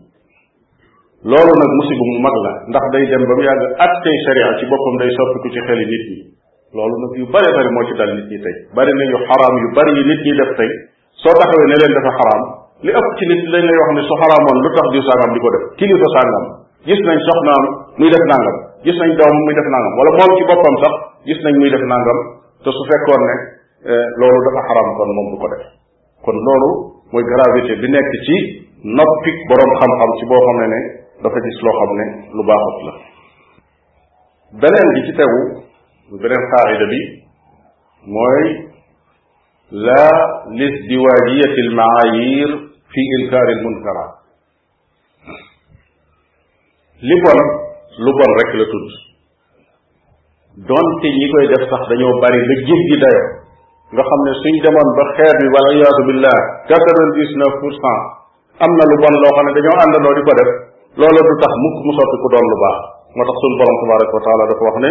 Speaker 1: loolu nag musiba mu mag la ndax day dem ba mu yàgg attey sharia ci boppam day soppiku ci xeli nit ñi loolu nag yu bare bari moo ci dal nit ñi tey bari na yu xaraam yu bari yi nit ñi def tey soo taxawee ne leen dafa xaraam li ëpp ci nit lañ lay wax ne su xaraamoon lu tax diw sàngam di ko def kilifa sàngam gis nañ soxnaam muy def nangam gis nañ doomam muy def nangam wala moom ci boppam sax gis nañ muy def nangam te su fekkoon ne eh, loolu dafa xaraam kon moom du ko def kon loolu mooy gravité bi nekk ci noppi boroom xam-xam ci boo xam ne ne dafa gis loo xam ne lu baaxut la beneen bi ci tegu beneen xaarida bi mooy la lisdiwaajiyati almaayir fi inkaari almunkara li bon lu bon rek la tudd donte ñi koy def sax dañoo bari ba jéggi dayo nga xam ne suñ demoon ba xeet bi wala iyaatu billah quatre-vingt-dix-neuf pour cent am na lu bon loo xam ne dañoo àndandoo di ko def loola du tax mukk mu sotti ku doon lu baax moo tax suñu borom tabaraka wa taala dafa wax ne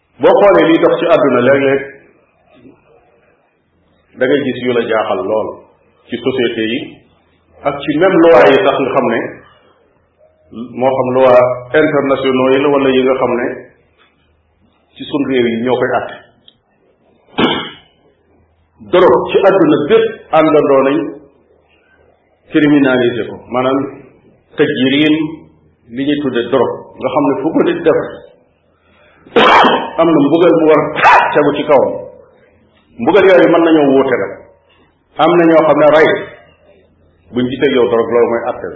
Speaker 1: boo xoolee liy dox ci àdduna léeg-léeg da ngay gis yu la jaaxal lool ci société yi ak ci même loi yi sax nga xam ne moo xam loi internationaux yi la wala yi nga xam ne ci sun réew yi ñoo koy àtte dorog ci àdduna bépp àndandoo nañ criminaliser ko maanaam tajiriin li ñuy tudde dorog nga xam ne fu ko nit def am na mbugal mu war tegu ci kawam mbugal yooyu mën nañoo wuute nag am na ñoo xam ne rey buñ gisee yow dorog loolu mooy atte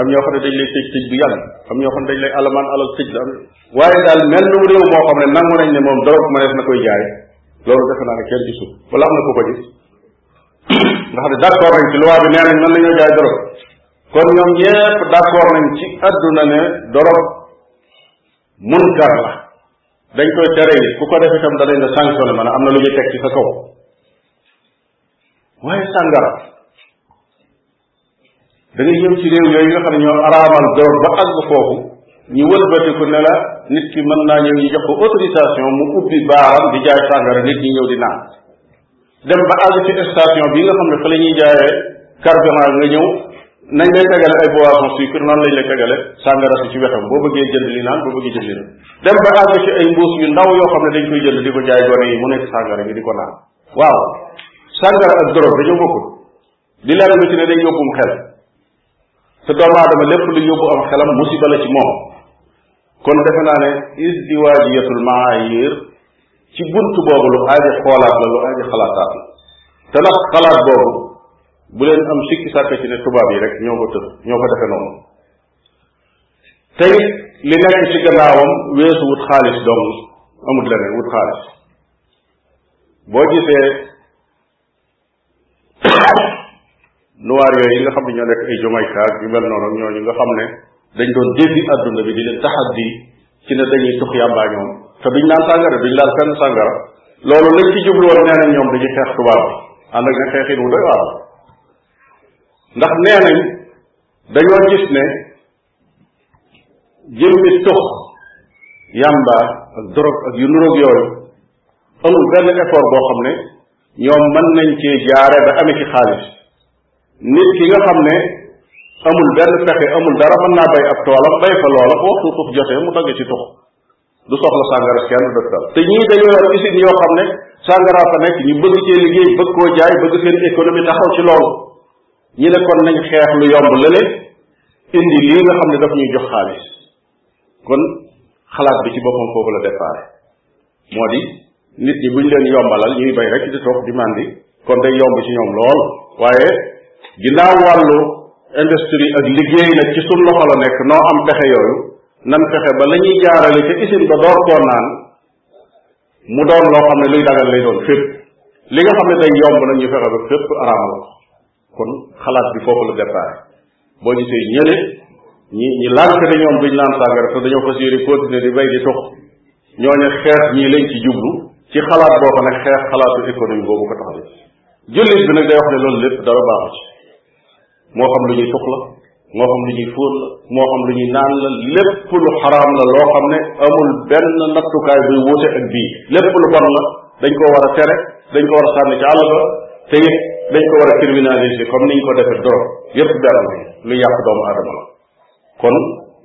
Speaker 1: am ñoo xam ne dañ lay tëj tëj bu yàgg am ñoo xam ne dañ lay alamaan alal tëj la am waaye daal mel nu réew moo xam ne nangu nañ ne moom dorog ma def na koy jaay loolu defe naa ne kenn gisul wala am na ko ko gis nga xam ne d'accord nañ ci loi bi nee nañ mën nañoo jaay dorog kon ñoom ñëpp d'accord nañ ci adduna ne dorog munkar la dañ koy tere yi ku ko def itam danañ la sanctionné maanaam am na lu ñu teg ci sa kaw waaye sàngara da ngay ñëw ci réew yooyu nga xam ne ñoo araamal drogue ba àgg foofu ñu wëlbatiku ne la nit ki mën naa ñëw ñu jox ko autorisation mu ubbi baaram di jaay sàngara nit ñi ñëw di naan dem ba àgg ci station bi nga xam ne fa la ñuy jaayee carburant nga ñëw nañ lay tegale ay boisson sucre noonu lañ lay tegale sàngara si ci wetam boo bëggee jënd li naan boo bëggee jënd li naan dem ba àgg ci ay mbuus yu ndaw yoo xam ne dañ koy jënd di ko jaay gone yi mu nekk sàngara ñu di ko naan waaw sàngara ak drogue dañoo bokkul di leer lu ci ne day yóbbum xel te doomu aadama lépp lu yóbbu am xelam musiba la ci moom kon defe naa ne isdiwaajiyatul maayir ci bunt boobu lu aaji xoolaat la lu aaji xalaataat la te nag xalaat boobu bu leen am sikki sàkk ci ne tubaab yi rek ñoo ko tëb ñoo ko defe noonu tey li nekk ci gannaawam weesu wut xaalis dong amut leneen wut xaalis boo gisee noir yooyu yi nga xam ne ñoo nekk ay Jamaïca ak yu mel noonu ak ñooñu nga xam ne dañ doon dégg adduna bi di leen taxaddi ci ne dañuy tux yàmbaa ñoom te duñ naan sàngara duñ laal fenn sàngara loolu lañ ci jublu woon nee nañ ñoom dañuy xeex tubaab bi ànd ak ne xeexin wu doy waar ndax nee nañ dañoo gis ne jëmmi tux yàmba ak dorog ak yu nuroog yooyu amul benn effort boo xam ne ñoom mën nañ cee jaare ba amee ci xaalis nit ki nga xam ne amul benn pexe amul dara mën naa bay ab toolam bay fa loola waxtu tux jotee mu dagg ci tux du soxla sàngara si kenn dëkkal te ñii dañoo yor usine yoo xam ne sàngara fa nekk ñu bëgg cee liggéey bëgg koo jaay bëgg seen économie taxaw ci loolu ñi ne kon nañ xeex lu yomb lële indi lii nga xam ne daf ñuy jox xaalis kon xalaat bi ci boppam foofu la déparé moo di nit ñi buñ leen yombalal ñuy bay rek di toog di màndi kon day yomb ci ñoom lool waaye ginnaaw wàllu industrie ak liggéey nag ci suñ loxo la nekk noo am pexe yooyu nan fexe ba la ñuy jaarale ca usine ba door koo naan mu doon loo xam ne luy dagal lay doon fépp li nga xam ne day yomb nag ñu fexe ba fépp araamal kon xalaat bi foofu la départ boo gisee ñële ñi ñi lànk ne ñoom duñ naan sàngara te dañoo fas yéene continuer di bay di tux ñooñu xeex ñii lañ ci jublu ci xalaat boobu nag xeex xalaatu économie boobu ko tax bi jullit bi nag day wax ne loolu lépp dara baaxu ci moo xam lu ñuy tux la moo xam lu ñuy fóot la moo xam lu ñuy naan la lépp lu xaraam la loo xam ne amul benn nattukaay buy wuute ak bii lépp lu bon la dañ ko war a tere dañ ko war a sànni ci àll ba te it dañ ko war a criminaliser comme niñ ko defee drogue yépp benn lu yàq doomu aadama la kon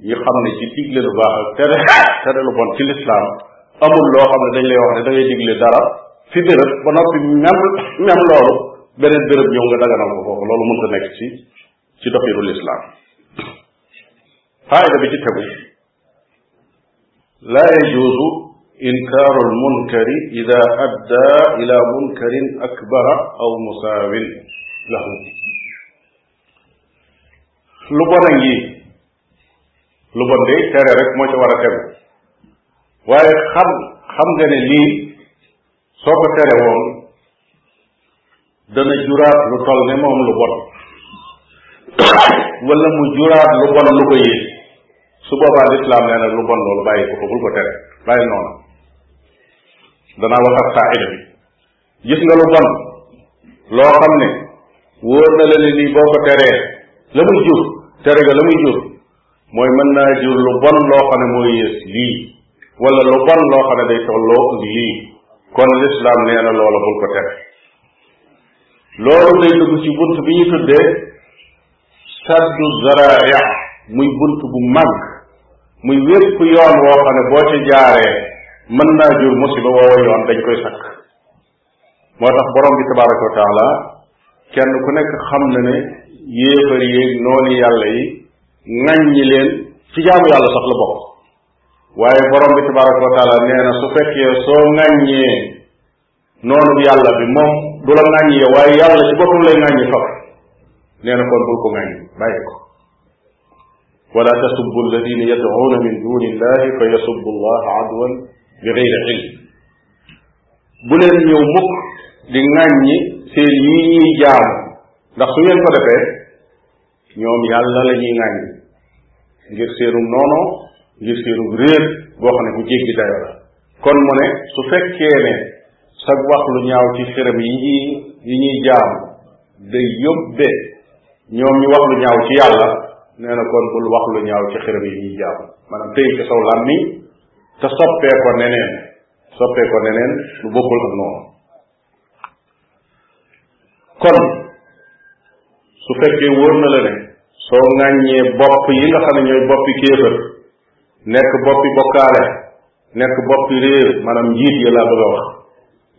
Speaker 1: ñu xam ne ci digle lu baax ak tere tere lu bon ci lislaam amul loo xam ne dañ lay wax ne da ngay digle dara fi béréb ba noppi même même loolu beneen béréb ñëw nga daganal ko foofu loolu mënta nekk ci ci doxinu lislaam faayda bi ci tegu laa yajuusu inkaaru almunkari ida adda ila munkarin akbara aw musaawin lahu lu bon a ngi lu bon de tere rek moo ci war a tegu waaye xam xam nga ne lii soo ko tere woon dana juraat lu toll ne moom lu bon wala mu juraat lu bon lu ko yées su boobaa lislaam nee na lu bon loolu bàyyi ko fa bul ko tere bàyyi noonu danaa wax ak saa'ila bi gis nga lu bon loo xam ne wóor na la ne lii boo ko teree la muy jur tere ga la muy jur mooy mën naa jur lu bon loo xam ne mooy yées lii wala lu bon loo xam ne day tolloo ak lii kon lislaam nee na loola bul ko teg loolu day dugg ci bunt bi ñu tuddee saddu zaraaya muy bunt bu mag muy wépp yoon woo xam ne boo ci jaaree mën naa jur musiba woowa yoon dañ koy sakk moo tax borom bi tabaraka wa taala kenn ku nekk xam na ne yéefar yéeg noonu yàlla yi ŋàññi leen ci jaamu yàlla sax la bokk waaye borom bi tabaraka wa taala nee na su fekkee soo ŋàññee noonu yàlla bi moom du la ŋàññi yow waaye yàlla ci boppam lay ŋàññi faf nee na kon bul ko ŋàññi bàyyi ko wala tasubbu alladina yad'una min duni illahi fa yasubbu allaha adwan bi gayri ilm bu leen ñëw mukk di ŋàññi seen yi ñuy jaamu ndax su ngeen ko defee ñoom yàlla la ñuy ŋàññi ngir seenum noono ngir seenum réer boo xam ne bu jéggi dayo la kon mu ne su fekkee ne sag wax lu ñaaw ci xërëm yi ñuy yi ñuy jaam day yóbbe ñoom ñu wax lu ñaaw ci yàlla nee na kon bul wax lu ñaaw ci xërëm yi ñuy jaam maanaam tey ci saw làmmiñ te soppee ko neneen soppee ko neneen lu bokkul ak noonu kon su fekkee wóor na la ne soo ŋàññee bopp yi nga xam ne ñooy boppi kéefër nekk boppi bokkaale nekk boppi réer maanaam njiit yi laa bëgg a wax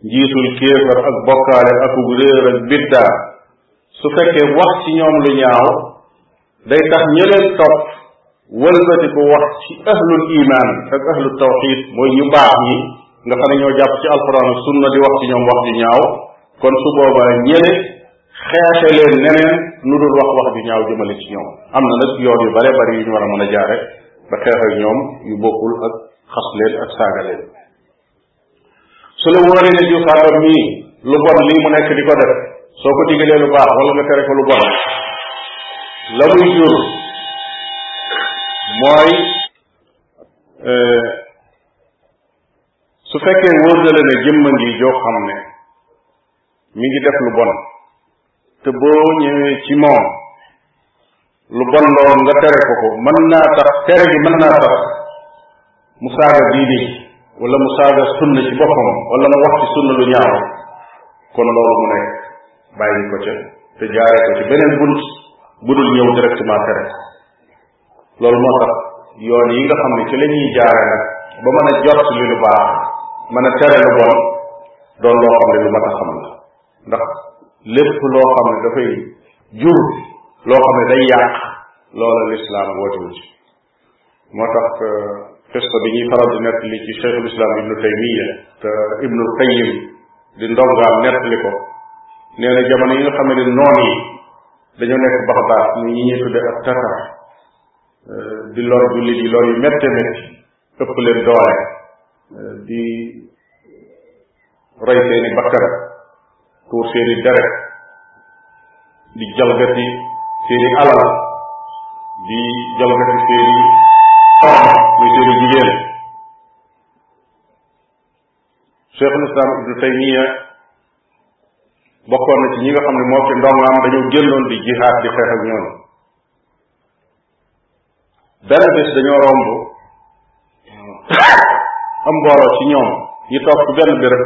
Speaker 1: njiitul kéefër ak bokkaale akub réer ak biddaa su fekkee wax ci ñoom lu ñaaw day tax ña leen topp wëlbati ko wax ci ahlul iman ak ahlul tawxid mooy ñu baax ñi nga xam ne ñoo jàpp ci alquran ak sunna di wax ci ñoom wax ju ñaaw kon su boobaa ñene xeexe leen neneen nu dul wax wax ju ñaaw jëmale ci ñoom am na nag yoon yu bare bari yu ñu war a mën a jaare ba xeex ak ñoom yu bokkul ak xas leen ak saaga leen su la wóoree ne diw sàngam mii lu bon lii mu nekk di ko def soo ko digalee lu baax wala nga tere ko lu bon la muy jur mooy euh, su fekkee wóor na la ne jëmma ngi joo xam ne mi ngi def lu bon te boo ñëwee ci moom lu bon loolu nga tere ko ko mën naa tax tere gi mën naa tax mu saaga diine ji wala mu saaga sunna ci boppam wala mu wax ci sunna lu ñaaw kon loolu mu nekk bàyyi ko ca te jaare ko ci beneen bunt bu dul ñëw directement tere ko loolu moo tax yoon yi nga xam ne ci la ñuy jaare nag ba mën a jot li lu baax mën a tere lu bon doon loo xam ne lu mat a xam la ndax lépp loo xam ne dafay jur loo xam ne day yàq loola lislaam wootewu ci moo tax xista euh, bi ñuy faral di nettali ci cheikhul islam ibnu taymiya te ibnu qayyim di ndongaam nettali ko nee na jamono yi nga xam ne noon yi dañoo nekk Baxdaad ni ñi ñuy tudde ak Tatar euh, di lor jullit yi lor yu métte métti ëpp leen doole euh, di rey seeni bakkan tuur seeni deret di jalgati seeni alal di jalgati seeni soxna muy seeni jigéen cheikhul islam ibnu taymiya bokkoon na ci ñi nga xam ne moo ci ndongaam dañoo génnoon di jihaad di xeex ak ñoom benn bés dañoo romb am mbooloo ci ñoom ñi toog ci benn béréb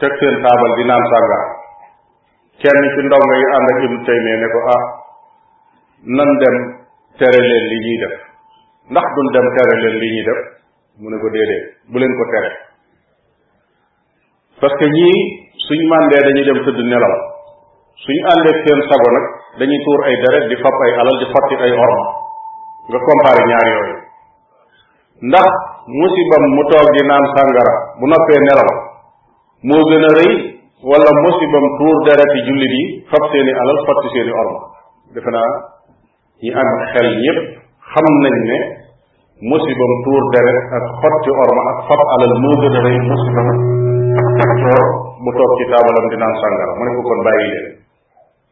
Speaker 1: teg seen taabal di naan sànga kenn ci ndongo yi ànd ak ibnu taymiya ne ko ah nan dem tere leen li ñuy def ndax duñ dem tere leen li ñuy def mu ne ko déedéet bu leen ko tere parce que ñii suñ màndee dañuy dem tëdd nelaw suñ àndee seen sago nag dañuy tuur ay deret di fab ay alal di xotti ay orma nga comparé ñaar yooyu ndax musibam mu toog di naan sàngara bu noppee nelaw moo gën a rëy wala musibam tuur dereti jullit yi fab seeni alal xotti seeni orma defe naa ñi am xel ñépp xam nañ ne musibam tuur deret ak xotti orma ak fab alal moo gën a rëy musiba nag toor mu toog ci taabalam di naan sàngara mu ne ko kon bàyyi leen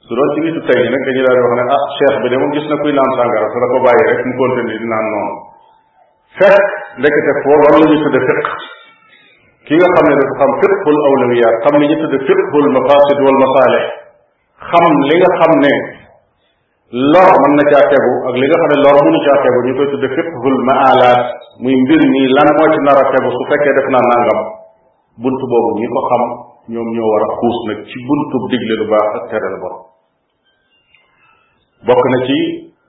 Speaker 1: su doon ci nitu tey nag dañuy daal di wax ne ah cheikh bi de moom gis na kuy naan sàngara te da ko bàyyi rek mu continuer di naan noonu fekk ndekete foo loolu la ñu tudde fiq ki nga xam ne dafa xam fiqhul awlawiyaat xam li ñu tudde fiqhul mafasid wal masalih xam li nga xam ne lor mën na caa tegu ak li nga xam ne lor mënu caa tegu ñu koy tudde fiqhul maalaat muy mbir mi lan moo ci nar a tegu su fekkee def naa nangam bunt boobu ñi ko xam ñoom ñoo war a xuus nag ci buntu digle lu baax ak tere lu bon bokk na ci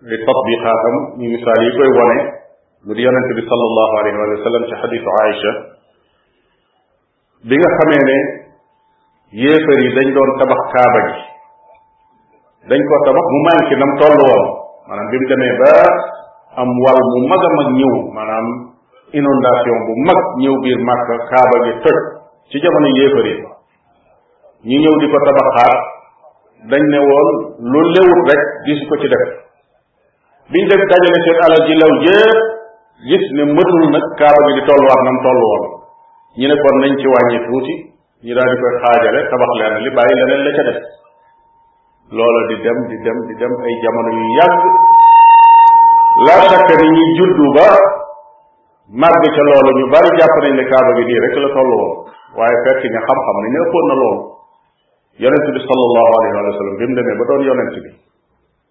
Speaker 1: li tatbiqaatam ñu misaal yi koy wone mu di yonente bi sallallahu alayhi wa sallam ci xadisu Aïcha bi nga xamee ne yéefar yi dañ doon tabax kaaba gi dañ koo tabax mu manqué nam toll woon maanaam bi mu demee ba am wal mu mag a mag ñëw maanaam inondation bu mag ñëw biir Màkka kaaba gi toj ci jamono yéefar yi ñu ñëw di ko tabaxaat dañ ne woon lu lewut rek gisu ko ci def biñ def dajale seen alal ji law jépp gis ne mëtul nag kaaba gi di tolluwaat nam toll woon ñu ne kon nañ ci wàññi tuuti ñu daal di koy xaajale tabax leen li bàyyi leneen la ca def loola di dem di dem di dem ay jamono yu yàgg la sakka ni ñi juddu ba màgg ca loolu ñu bari jàpp nañ ne kaaba gi nii rek la toll woon waaye fekk ña xam-xam ne ëppoon na loolu yonent bi sallallahu alayhi wa sallam bi mu demee ba doon yonent bi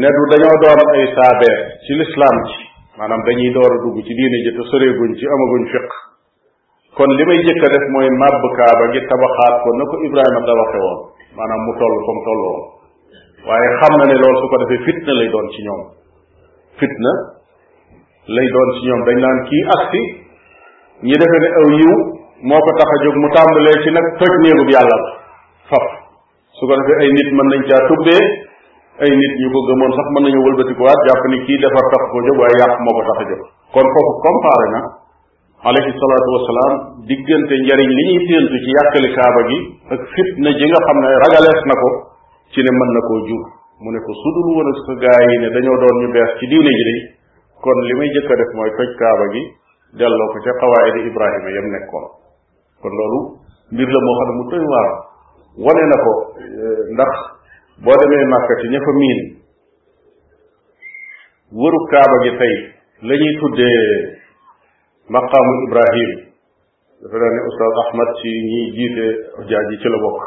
Speaker 1: ne du dañoo doon ay saabeer ci lislaam ci maanaam dañuy door a dugg ci diine ji te soreeguñ ci amaguñ fiq kon li may jëkk a def mooy màbb kaaba gi tabaxaat ko na ko Ibrahima tabaxe woon maanaam mu toll fa mu toll woon waaye xam na ne loolu su ko defee fitna lay doon ci ñoom fitna lay doon ci ñoom dañ naan kii agsi ñi defee ne aw yiw moo ko tax a jóg mu tàmbalee ci nag toj néegub yàlla la faf su ko defee ay nit mën nañ caa tubbee ay nit ñu ko gëmoon sax mën nañu wëlbatikuwaat jàpp ni kii defar tax ko jóg waaye yàq moo ko tax a jóg kon foofu comparé na alayhi salaatu wasalaam diggante njariñ li ñuy séentu ci yàkkali kaaba gi ak fitna ji nga xam ne ragalees na ko ci ne mën na koo jur mu ne ko sudul woon ak sa gaa yi ne dañoo doon ñu bees ci diine ji day kon li may jëkk a def mooy toj kaaba gi delloo ko ca xawaayidi ibrahima yam nekkoon kon loolu mbir la moo xam ne mu doy waar wane na ko eh, ndax boo demee màkka ci ña fa miin wëru kaaba gi tey la ñuy tuddee maqaamu ibrahim dafa naa ne oustaz ahmad ci ñiy jiite jaaj yi ci la bokk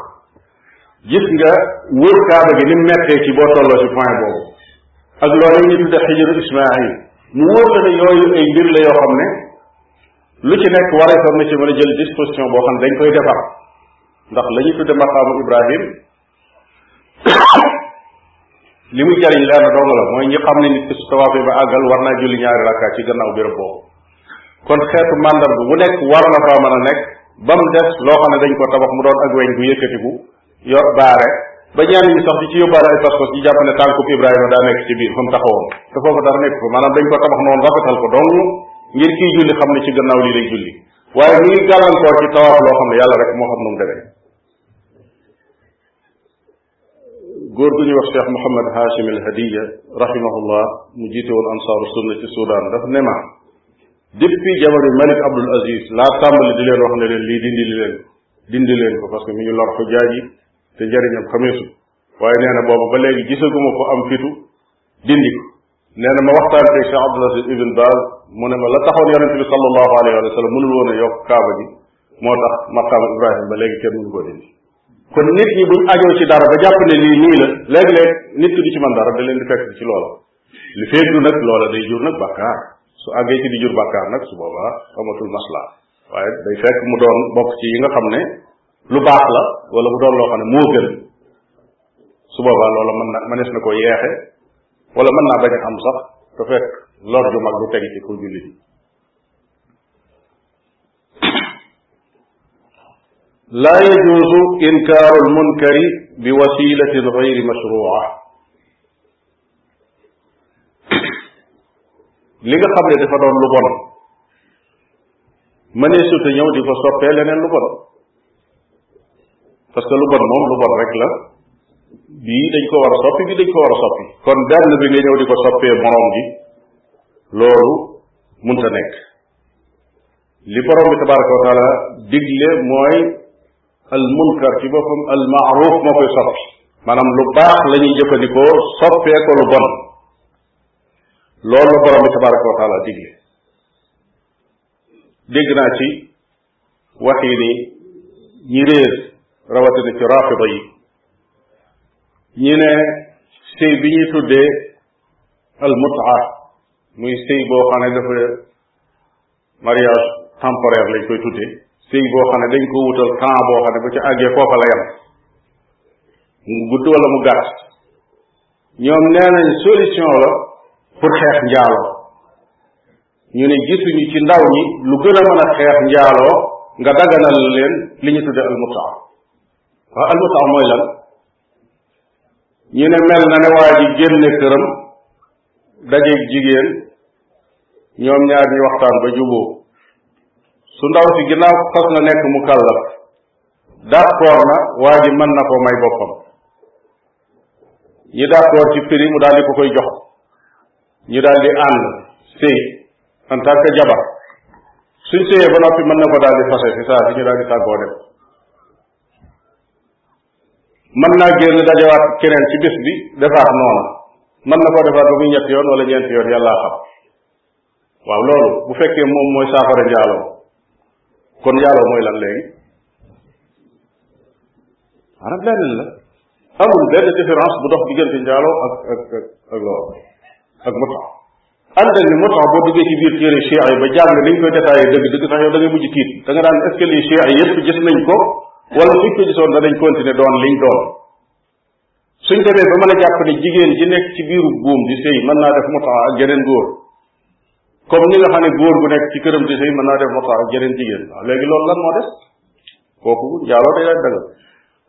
Speaker 1: gis nga wër kaaba gi ni mu mettee ci boo tolloo ci point boobu ak loolu ñu tudde xijaru ismail mu wóor la ne yooyu ay mbir la yoo xam ne lu ci nekk waree soon na ci mën a jël disposition boo xam ne dañ koy defar ndax la ñuy tudde maqaamu Ibrahim li muy jariñ leer na dong la mooy ñi xam ne nit ki su tawaafee ba àggal war naa julli ñaari rakka ci gannaaw béréb boobu kon xeetu màndar bu nekk war na faa mën a nekk ba mu des loo xam ne dañ ko tabax mu doon ak weñ gu yëkkatiku yor baare ba ñaan ñi sax di ci yóbbaale ay pas-pas ci jàpp ne tànkub Ibrahima daa nekk ci biir fa mu taxawoon te foofu dara nekk fa maanaam dañ ko tabax noonu rafetal ko dong ngir kii julli xam ne ci gannaaw lii lay julli waaye mi ngi gàllankoor ci tawaaf loo xam ne yàlla rek moo xam nu mu demee góor gu ñuy wax cheikh Mouhamad Hachim al Hadiya rahimahullah mu jiite woon ansaaru sunna ci Soudan daf ne ma depuis jamono Malik Abdul Aziz laa tàmbali di leen wax ne leen lii dindi li leen dindi leen ko parce que mi ngi lor xujjaaj yi te njëriñam xameesu waaye nee na boobu ba léegi gisaguma ko am fitu dindi ko nee na ma waxtaan teg Cheikh Abdul Aziz Ibn Baaz mu ne ma la taxoon yonente bi sallallahu alayhi wa sallam mënul woon a yokk kaaba gi moo tax maqaam Ibrahim ba léegi kenn mënu koo dindi kon nit ñi buñ ajoo ci dara ba jàpp ne lii nii la léeg-léeg nit ki du ci mën dara da leen di fekk ci loola li feeg du nag loola day jur nag bàkkaar su àggee ci di jur bàkkaar nag su boobaa amatul maslaa waaye day fekk mu doon bokk ci yi nga xam ne lu baax la wala mu doon loo xam ne moo gën su boobaa loola mën na mënees na ko yeexe wala mën naa bañ a am sax te fekk lor ju mag du teg ci kaw jullit yi laa yajuusu inkaaru lmunkari bi wasilatin gayri mashruuca li nga xam ne dafa doon lu bon mënee suta ñëw di ko soppee leneen lu bon parce que lu bon moom lu bon rek la bii dañ ko war a soppi bii dañ ko war a soppi kon benn bi nga ñëw di ko soppee moroom ji loolu munta nekk li borom bi tabaraka wa taala digle mooy al munkar ci boppam al maaruf moo koy soppi maanaam lu baax la ñuy jëfandikoo soppee ko lu bon loolu la borom bi tabaraka wa taala digle dégg naa ci wax yi ni ñi réer rawatina ci rafida yi ñi ne sëy bi ñuy tuddee al mutaa muy sëy boo xam ne dafa mariage temporaire lañ koy tuddee sëy boo xam ne dañ ko wutal temps boo xam ne bu ci àggee foofa la yem mu gudd wala mu gàtt ñoom nee nañ solution la pour xeex njaaloo ñu ne gisuñu ci ndaw ñi lu gën a mën a xeex njaaloo nga daganal leen li ñu tudde almutaa waaw almutaa mooy lan ñu ne mel na ne waa ji génne këram dajeeg jigéen ñoom ñaar ñi waxtaan ba juboo su ndaw si ginnaaw xas na nekk mu kàllaf d'accord na waa ji mën na ko may boppam ñi d'accord ci prix mu daal di ko koy jox ñu daal di ànd sëy en tant que jabar suñ sëyee ba noppi mën na ko daal di fase fi saa si ñu daal di tàggoo dem mën naa génn dajawaat keneen ci bis bi defaat noonu mën na koo defaat ba muy ñetti yoon wala ñeenti yoon yàlla xam waaw loolu bu fekkee moom mooy saafara njaaloo kon njaaloo mooy lan léegi maanaam lenn la amul benn différence bu dox diggante njaaloo ak ak ak ak loolu ak mu tax ànd ak ni moo tax boo duggee ci biir téere chia yi ba jàng ni ñu koy détaillé dëgg dëgg sax yow da ngay mujj tiit da nga daan est-ce que lii chia yëpp gis nañ ko wala buñ ko gisoon danañ continuer doon liñ doon suñ demee ba mën a jàpp ne jigéen ji nekk ci biiru buum di sëy mën naa def mutaa ak geneen góor comme ni nga xam ne góor gu nekk ci këram di sëy mën naa def mutaa ak geneen jigéen waaw léegi loolu lan moo des kooku njaaloo day daal dagal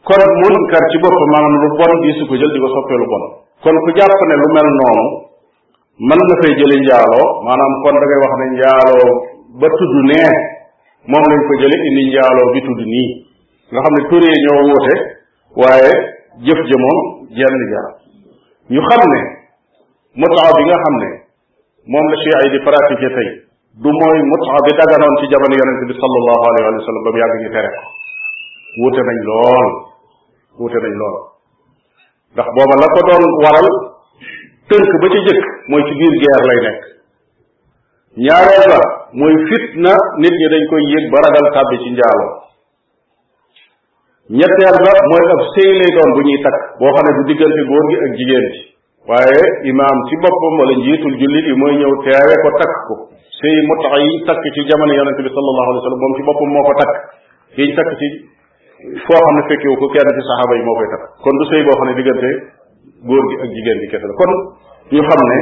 Speaker 1: kon munkar ci boppam maanaam lu bon di su ko jël di ko soppee lu bon kon ku jàpp ne lu mel noonu mën na fay jële njaaloo maanaam kon da ngay wax ne njaaloo ba tudd nee moom lañ ko jële indi njaaloo bi tudd nii nga xam ne tur yi ñoo wuute waaye jëf ja moom jenn jaar ñu xam ne mutaa bi nga xam ne moom la chia yi di pratiquer tey du mooy mutaa bi daganoon ci jamono yonente bi sallallahu alayhi wa sallam ba mu yàgg ñu tere ko wuute nañ lool wuute nañ lool ndax booba la ko doon waral tënk ba ci jëkk mooy ci biir guerre lay nekk ñaareel ba mooy fitna nit ñi dañ koy yëg ba ragal tàbbi ci njaaloo ñetteel ba mooy ab sëy lay doon bu ñuy takk boo xam ne du diggante góor gi ak jigéen ji waaye imaam ci boppam wala njiitul jullit yi mooy ñëw teewe ko takk ko sëy mutax yi takk ci jamono yonente bi sallallahu alayhi wa sallam moom ci boppam moo ko takk yi ñu takk ci foo xam ne fekkewu ko kenn ci saxaaba yi moo koy takk kon du sëy boo xam ne diggante góor gi ak jigéen gi kese la kon ñu xam ne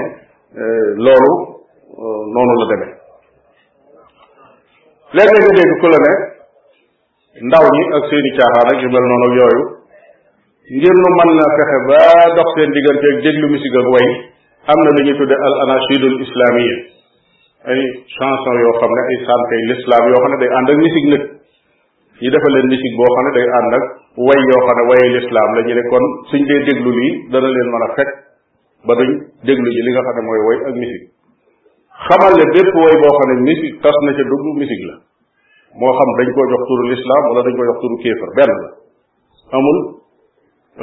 Speaker 1: euh, loolu euh, noonu la demee léeg-léeg nga dégg ku la ne ndaw ñi ak seeni caaxaan ak yu mel noonu ak yooyu ngir nu mën na fexe ba dox seen diggante ak déglu musique ak way am na lu ñuy tudde al anachidul islamiyya ay chanson yoo xam ne ay santey l'islam yoo xam ne day ànd ak musique nag ñu defal leen musique boo xam ne day ànd ak way yoo xam ne waye l'islam la ñu ne kon suñ dee déglu lii dana leen mën a fekk ba duñ déglu ji li nga xam ne mooy woy ak musique xamal ne bépp woy boo xam ne musique tas na ca dugg musique la moo xam dañ koo jox turu lislaam wala dañ ko jox turu kéefar benn la amul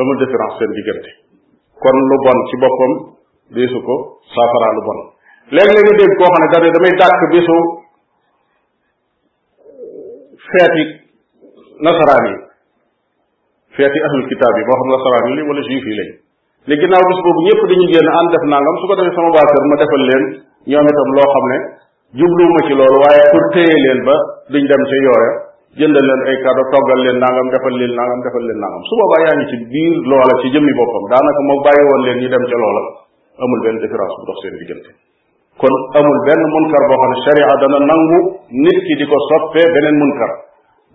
Speaker 1: amul différence seen diggante kon lu bon ci boppam deesu ko saafara lu bon léeg-léeg nga dégg koo xam ne dara damay dàkk bisu feeti nasaraan yi feeti ahlul kitaab yi moo xam nasaraan yi wala juif yi lañ ne ginnaaw bis boobu ñëpp dañuy génn ànd def nangam su ko defee sama waa kër ma defal leen ñoom itam loo xam ne jubluwuma ci loolu waaye pour téye leen ba duñ dem ca yooya jëndal leen ay cadeau toggal leen nangam defal leen nangam defal leen nangam su boobaa yaa ngi ci biir loola ci jëmmi boppam daanaka moo bàyyi woon leen ñu dem ca loola amul benn différence bu dox seen diggante kon amul benn munkar boo xam ne sharia dana nangu nit ki di ko soppee beneen munkar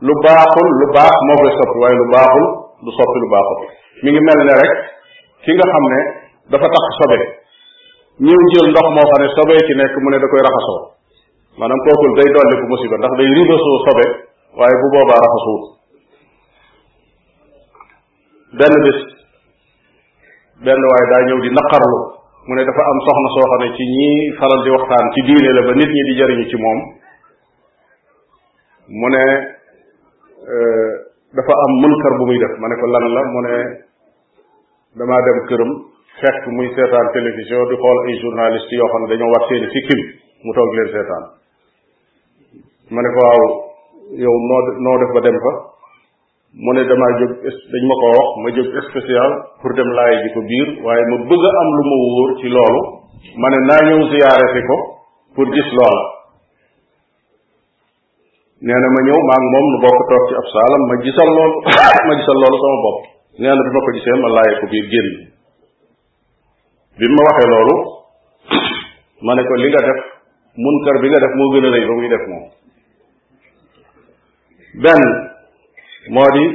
Speaker 1: lu baaxul lu baax moo koy soppi waaye lu baaxul du soppi lu baaxul mi ngi mel ne rek ki nga xam ne dafa tax sobe ñëw jël ndox moo xam ne sobe ci nekk mu ne da koy raxasoo maanaam kookul day dolli bu musiba ndax day ribasoo sobe waaye bu boobaa raxasuwut benn bis benn waaye daa ñëw di naqarlu mu ne dafa am soxna soo xam ne ci ñi faral di waxtaan ci diine la ba nit ñi di jariñu ci moom mu ne euh, dafa am munkar bu muy def ma ne ko lan la mu ne damaa dem këram fekk muy seetaan télévision di xool ay journaliste yoo xam ne dañoo war seeni sikkim mu toog leen seetaan ma ne ko waaw yow noo noo def ba dem fa mu ne damaa jóg dañ ma ko wax ma jóg spécial pour dem laay ji ko biir waaye ma bëgg a am lu ma wóor ci loolu ma ne naa ñëw ziyaare si ko pour gis loola nee na ma ñëw maa ngi moom nu bokk toog ci ab saalam ma gisal loolu ma gisal loolu sama bopp nee na bi ma ko gisee ma laaye ko biir génn bi ma waxee loolu ma ne ko li nga def munkar bi nga def moo gën a rëy ba muy def moom benn moo di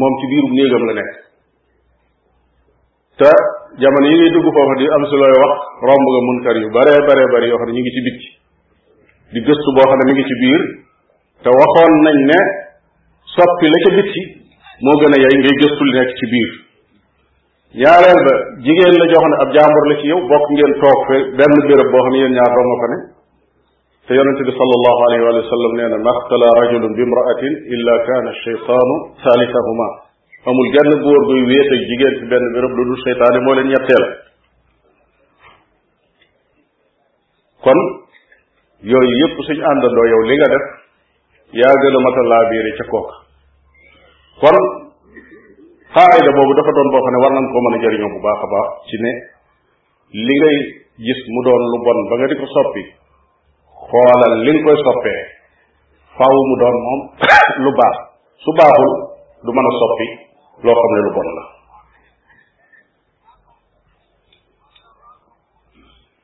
Speaker 1: moom ci biirum néegam la nekk te jamono yi ngay dugg foofa di am si looy wax romb nga munkar yu bare bare bare yoo xam ne ñu ngi ci bitti di gëstu boo xam ne mi ngi ci biir te waxoon nañ ne soppi la ca bitti moo gën a yey ngay gëstu li nekk ci biir ñaareel ba jigéen la joo xam ne ab jaambur la ci yow bokk ngeen toog fe benn béréb boo xam ne yéen ñaar doo nga fa ne te yonente bi sallallahu alayhi wa sallam nee na maxtala rajulun bi imraatin illa kaana cheytaanu thalithahuma amul genn góor guy wéet ak jigéen ci benn béréb lu dul seytaane moo leen ñetteel kon yooyu yépp suñ àndandoo yow li nga def yaa gën a mat a laabiire ca kooka kon xaayida boobu dafa doon boo xam ne war nañ koo mën a jëriñoo bu baax a baax ci ne li ngay gis mu doon lu bon ba nga di ko soppi xoolal li nga koy soppee faaw mu doon moom lu baax su baaxul du mën a soppi loo xam ne lu bon la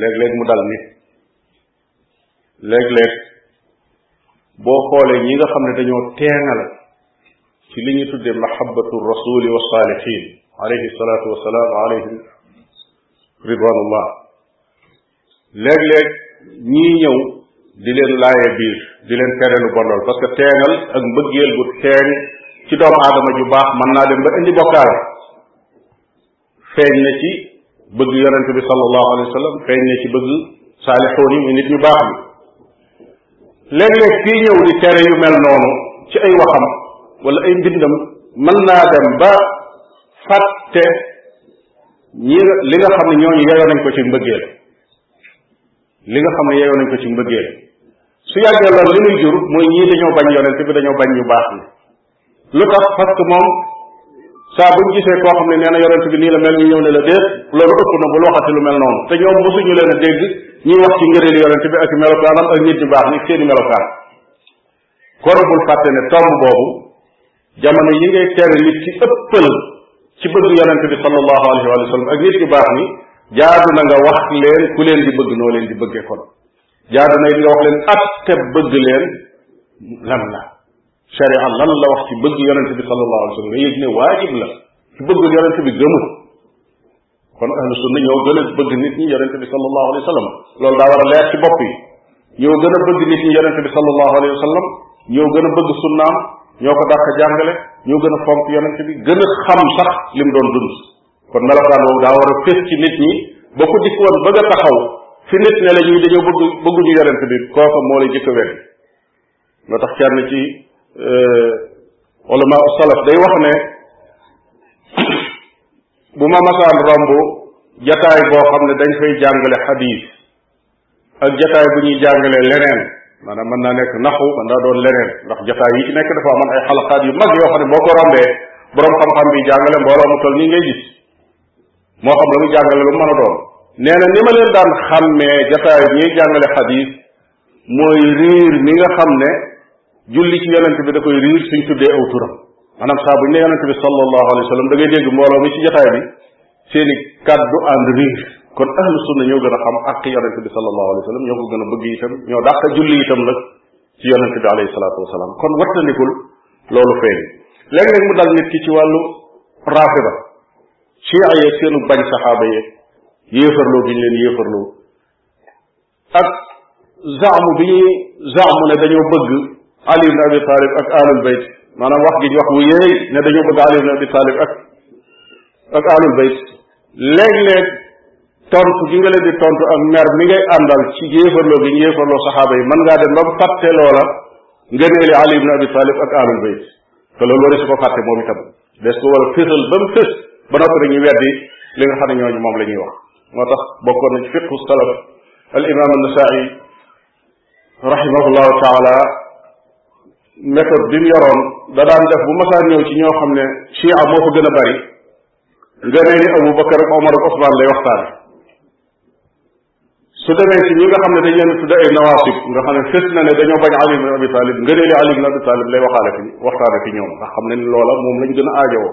Speaker 1: léeg-léeg mu dal nit léeg-léeg boo xoolee ñi nga xam ne dañoo teenal ci li ñu tuddee mahabbatu rasuli wa saalihin alayhi salaatu wa salaam alayhim ridwanullah léeg-léeg ñii ñëw di leen laaye biir di leen tere lu bon lool parce que teenal ak mbëggeel bu teen ci doomu aadama ju baax mën naa dem ba indi bokkaale feeñ na ci bëgg yonente bi sallallahu alayhi wa sallam feeñ na ci bëgg saalixoon yi muy nit ñu baax bi léeg-léeg kii ñëw di tere yu mel noonu ci ay waxam wala ay mbindam mën naa dem ba fàtte ñi li nga xam ne ñooñu yeyoo nañ ko ci mbëggeel li nga xam ne yeyoo nañ ko ci mbëggeel su yàggee loolu li muy jur mooy ñii dañoo bañ yonente bi dañoo bañ ñu baax ni lu tax parce que moom saa buñ gisee koo xam ne nee na yonent bi nii la mel ñu ñëw ne la déet loolu ëpp na bul waxati lu mel noonu te ñoom mosuñu leen a dégg ñuy wax ci ngëneel yonent bi ak melokaanam ak nit ñu baax ni seeni melokaan kon bul fàtte ne tomb boobu jamono yi ngay tere nit ci ëppal ci bëgg yonent bi sallallahu alayhi wa sallam ak nit ñu baax ni jaadu na nga wax leen ku leen di bëgg noo leen di bëggee kon jaadu na it nga wax leen atte bëgg leen lan la sharia lan la wax ci bëgg yonente bi sallallahu alayhi wa sallam nga yëg ne waajib la ci bëggul yonente bi gëmul kon ahlu sunna ñoo gën a bëgg nit ñi yonente bi sallallahu alayhi wa sallam loolu daa war a leer ci bopp yi ñoo gën a bëgg nit ñi yonente bi sallallahu alayhi wa sallam ñoo gën a bëgg sunnaam ñoo ko dàq jàngale ñoo gën a fonk yonente bi gën a xam sax li mu doon dund kon melokaan boobu daa war a fés ci nit ñi ba ko dikk woon bëgg a taxaw fi nit ne la ñuy dañoo bëgg bëgguñu yonente bi kooka moo lay jëkk a wedd moo tax kenn ci euh, ulama salaf day wax ne bu ma masaan romb jataay boo xam ne dañ fay jàngale xadiis ak jataay bu ñuy jàngale leneen maanaam mën naa nekk naxu mën naa doon leneen ndax jataay yi ci nekk dafa amoon ay xalaqaat yu mag yoo xam ne boo ko rombee boroom xam-xam bi jàngale mbooloo mu toll nii ngay gis moo xam la muy jàngale lu mën a doon nee na ni ma leen daan xàmmee jataay ñuy jàngale xadiis mooy riir mi nga xam ne julli ci yonent bi da koy riir suñ tuddee aw turam maanaam saa buñ ne yonent bi sallallahu alayhi wa sallam da ngay dégg mbooloo mi ci jotaay bi seeni kàddu ànd riir kon ahlu sunna ñoo gën a xam ak yonent bi sallallahu alayhi wa sallam ñoo ko gën a bëgg itam ñoo dàq julli itam nag ci yonent bi alayhi salaatu wasalaam kon wattandikul loolu feeñ léeg-léeg mu dal nit ki ci wàllu raafida chia yeeg seenu bañ saxaaba yeeg yéefarloo gi ñu leen yéefarloo ak zaamu bi ñuy zaamu ne dañoo bëgg Ali ibn Abi Talib ak alul bayt maanaam wax gi ñu wax wu yéey ne dañoo bëgg Ali ibn Abi Talib ak ak alul bayt léeg-léeg tontu gi nga leen di tontu ak mer mi ngay àndal ci yéefarloo gi ñu yéefarloo saxaaba yi mën ngaa dem ba fàtte loola ngëneeli Ali ibn Abi Talib ak alul bayt te loolu war su ko fàtte moom itam des ko war a fésal ba mu fés ba noppi dañuy weddi li nga xam ne ñooñu moom la ñuy wax moo tax bokkoon na ci fiqhu salaf al imam an-Nasaa'i rahimahullahu taala méthode bi mu yoroon da daan def bu masaan ñëw ci ñoo xam ne chia moo fa gën a bari nga nee ni Abu Bakar ak Omar ak Osman lay waxtaane su demee ci ñi nga xam ne dañ leen tudde ay nawaasib nga xam ne fës na ne dañoo bañ Ali ibn Abi Talib nga nee ni Ali ibn Abi Talib lay waxaale fi waxtaane fi ñoom ndax xam ne ni loola moom lañ gën a aajowoo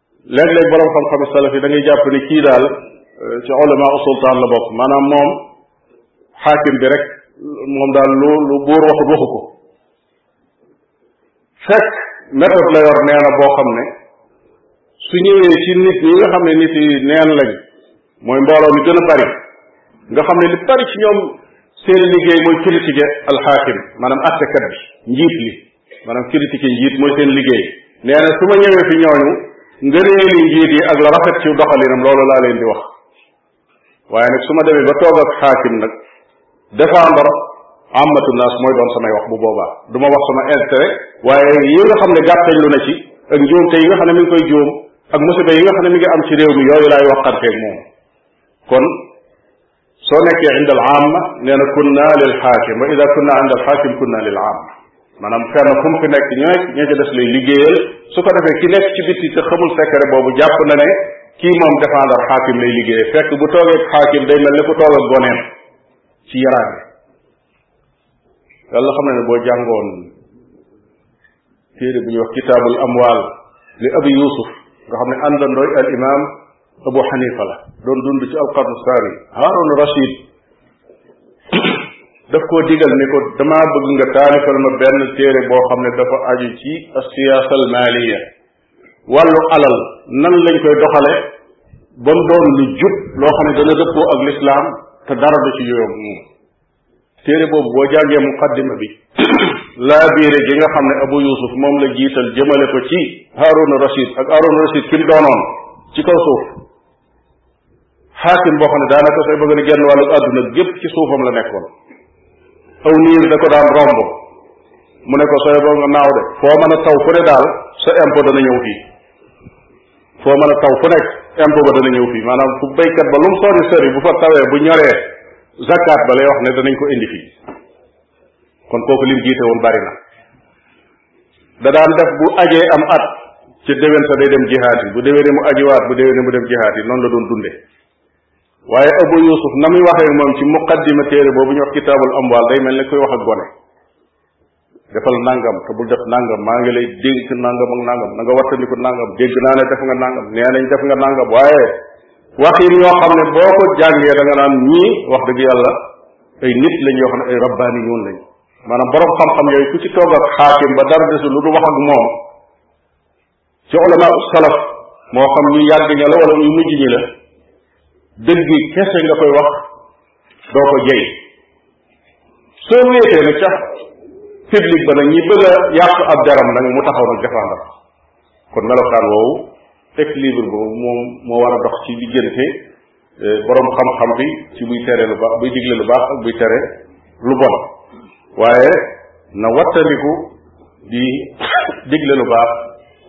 Speaker 1: léeg-léeg borom xam-xam salaf yi da ngay jàpp ni kii daal euh, ci ulama sultaan la bokk maanaam moom xaakim bi rek moom daal lu lu buur waxut waxu ko fekk méthode la yor nee na boo xam ne su ñëwee ci nit ñi nga xam ne nit yi neen lañ mooy mbooloo mi gën a bari nga xam ne li bari ci ñoom seen liggéey mooy critiquer alxaakim maanaam attekat bi njiit li maanaam critique njiit mooy seen liggéey nee na su ma ñëwee fi ñooñu ngëneeli njiit yi ak la rafet ci doxalinam loolu laa leen di wax waaye nag su ma demee ba toog ak xaakim nag défendre amatu naas mooy doon samay wax bu boobaa du ma wax sama intérêt waaye yi nga xam ne gàttañ lu na ci ak njuumte yi nga xam ne mi ngi koy juum ak musiba yi nga xam ne mi ngi am ci réew mi yooyu laay waxanteeg moom kon soo nekkee inda al aama nee na kunna lil xaakim wa ida kunna inda al xaakim kunna lil aama maanaam fenn fu mu fi nekk ñooy ñoo ca des lay liggéeyal su ko defee ki nekk ci bitti te xamul secret boobu jàpp na ne kii moom défendre xaakim lay liggéeyee fekk bu toogee xaakim day mel ne ku toog ak goneem ci yaraan bi yàlla xam na ne boo jàngoon téere bu ñuy wax kitaabul amwaal li abi yusuf nga xam ne àndandooy al imam abu xanifa la doon dund ci alqarnu saani haarun rachid daf koo digal ni ko damaa bëgg nga taalifal ma benn téere boo xam ne dafa aju ci asiyaasa al maaliya wàllu alal nan lañ koy doxale ba mu doon lu jub loo xam ne dana dëppoo ak lislaam te dara du ci yoyom moom téere boobu boo jàngee muqaddima bi laa biire gi nga xam ne abu yusuf moom la jiital jëmale ko ci haaruna rashid ak haaruna rashid ki mu doonoon ci kaw suuf xaakim boo xam ne daanaka sooy bëgg ne genn wàllu àdduna gépp ci suufam la nekkoon aw niir da ko daan romb mu ne ko sooy boo nga naaw de foo mën a taw fu ne daal sa impôt dana ñëw fii foo mën a taw fu nekk impôt ba dana ñëw fii maanaam fu béykat ba lu mu sori sori bu fa tawee bu ñoree zakat ba lay wax ne danañ ko indi fii kon kooku lim jiite woon bari na da daan def bu ajee am at ci déwén sa day dem jihaat yi bu déwénee mu ajiwaat bu déwénee mu dem jihaat yi noonu la doon dunde waaye abu yusuf na muy waxee moom ci muqaddima téere boobu ñu wax kitaabul amwaal day mel ni koy wax ak gone defal nangam te bul def nangam maa ngi lay dénk nangam ak nangam na nga wattandiku nangam dégg naa ne def nga nangam nee nañ def nga nangam waaye wax yi ñoo xam ne boo ko jàngee da nga naan ñii wax dëgg yàlla ay nit lañ yoo xam ne ay rabbaani yoon lañ maanaam borom xam-xam yooyu ku ci toog ak xaakim ba dara desul lu du wax ak moom ci ulama salaf moo xam ñu yàgg ña la wala ñu mujj ñi la dëgg kese nga koy wax doo ko jey soo wéetee nag ca public ba nag ñi bëgg a yàq ab daram nag mu taxaw nag défendre kon melokaan woowu équilibre boobu moom moo war a dox ci diggante eh, boroom xam-xam bi ci buy tere lu baax buy digle lu baax ak buy tere lu bon waaye na wattandiku di digle lu baax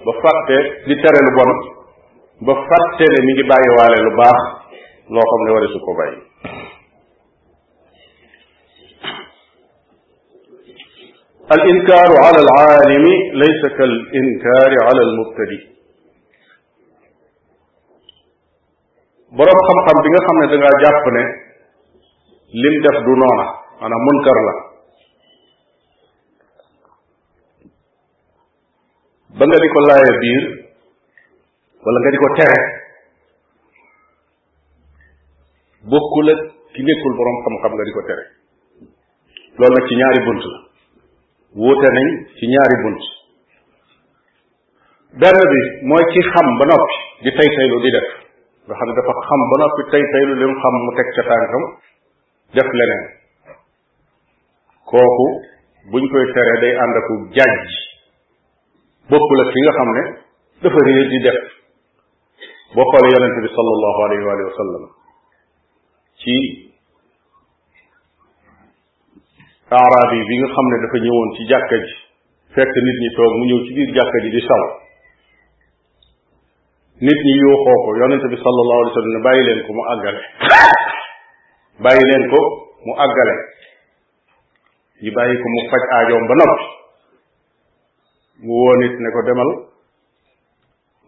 Speaker 1: ba fàtte di tere lu bon ba fàtte ne mi ngi bàyyiwaale lu baax loo xam ne wari su ko bàyyi al inkaaru ala al aalimi laysa kal inkaari ala al mubtadi boroom xam-xam bi nga xam ne dangaa jàpp ne lim def du noona maanaam munkar la ba nga di ko laaya biir wala nga di ko tere bokkul ak ki nekkul boroom xam-xam nga di ko tere loolu nag ci ñaari bunt la wuute nañ ci ñaari bunt benn bi mooy ci xam ba noppi di tay taylu di def nga xam ne dafa xam ba noppi tay taylu li mu xam mu teg ca tànkam def leneen kooku buñ koy teree day ànd aku jàjj bokkul ak ki nga xam ne dafa réer di def boo xoolee yonente bi sallallahu alayhi wa sallam ci araab yi bi nga xam ne dafa ñëwoon ci jàkka ji fekk nit ñi toog mu ñëw ci biir jàkka ji di saw nit ñi yuuxoo ko yonente bi sallallahu alayhi wa sallam ne bàyyi leen ko mu àggale bàyyi leen ko mu àggale ñu bàyyi ko mu faj aajoom ba noppi mu woo nit ne ko demal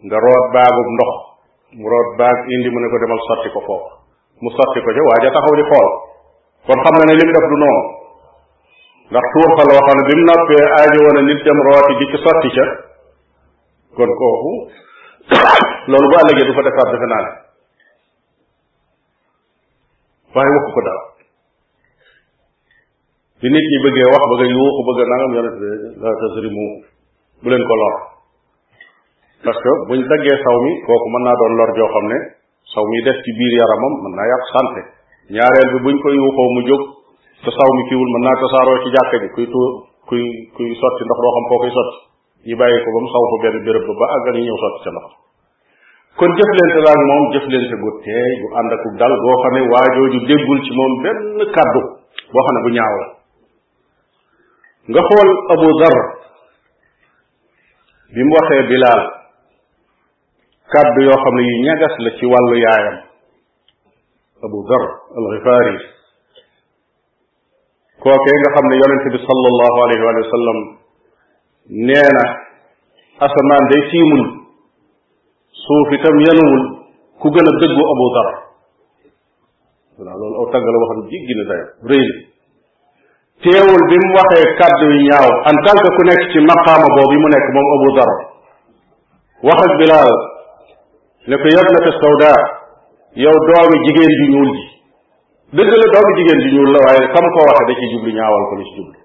Speaker 1: nga root baagub ndox mu root baag indi mu ne ko demal sotti ko foofu mu sotti ko ca waa ja taxaw di xool kon xam na ne li mu def du noonu ndax tuur fa loo xam ne bi mu noppee aajo woon a nit dem rooti di ci sotti ca kon kooku loolu bu àllëgee du fa defaat defe naa ne waaye waxu ko dara bi nit ñi bëggee wax bëgg a yuuxu bëgg a nangam yonent bi la tasrimu bu leen ko lor parce que buñ daggee saw mi kooku mën naa doon lor joo xam ne saw mi def ci biir yaramam mën naa yàq santé ñaareel bi buñ ko yuuxoo mu jóg te saw mi kiiwul mën naa tasaaroo ci jàkka ji kuy tuur kuy kuy sotti ndox doo xam foo koy sotti ñu bàyyi ko ba mu xaw fa benn béréb ba ba àggal ñu ñëw sotti ca ndox kon jëflante la ak moom jëflante gu teey gu ànd ak dal boo xam ne waajooju déggul ci moom benn kàddu boo xam ne bu ñaaw la nga xool Abu Dar bi mu waxee Bilaal kàddu yoo xam ne yu ñagas la ci wàllu yaayam Abu Dar al-Ghifari kookee nga xam ne yonente bi sallallahu alayhi wa sallam nee na asamaan day tiimul suuf itam yanuwul ku gën a dëggu abu dar waaw loolu aw tagg la waxam jiggi na dayo rëy na teewul bi mu waxee kàddu yu ñaaw en tant que ku nekk ci maqaama boobu yi mu nekk moom abu dar wax ak bilaal ne ko yabnata sawda yow doomi jigéen ju ñuul ji dëgg la doomu jigéen ji ñuul la waaye kam ko waxe da ci jublu ñaawal ko la ci jublu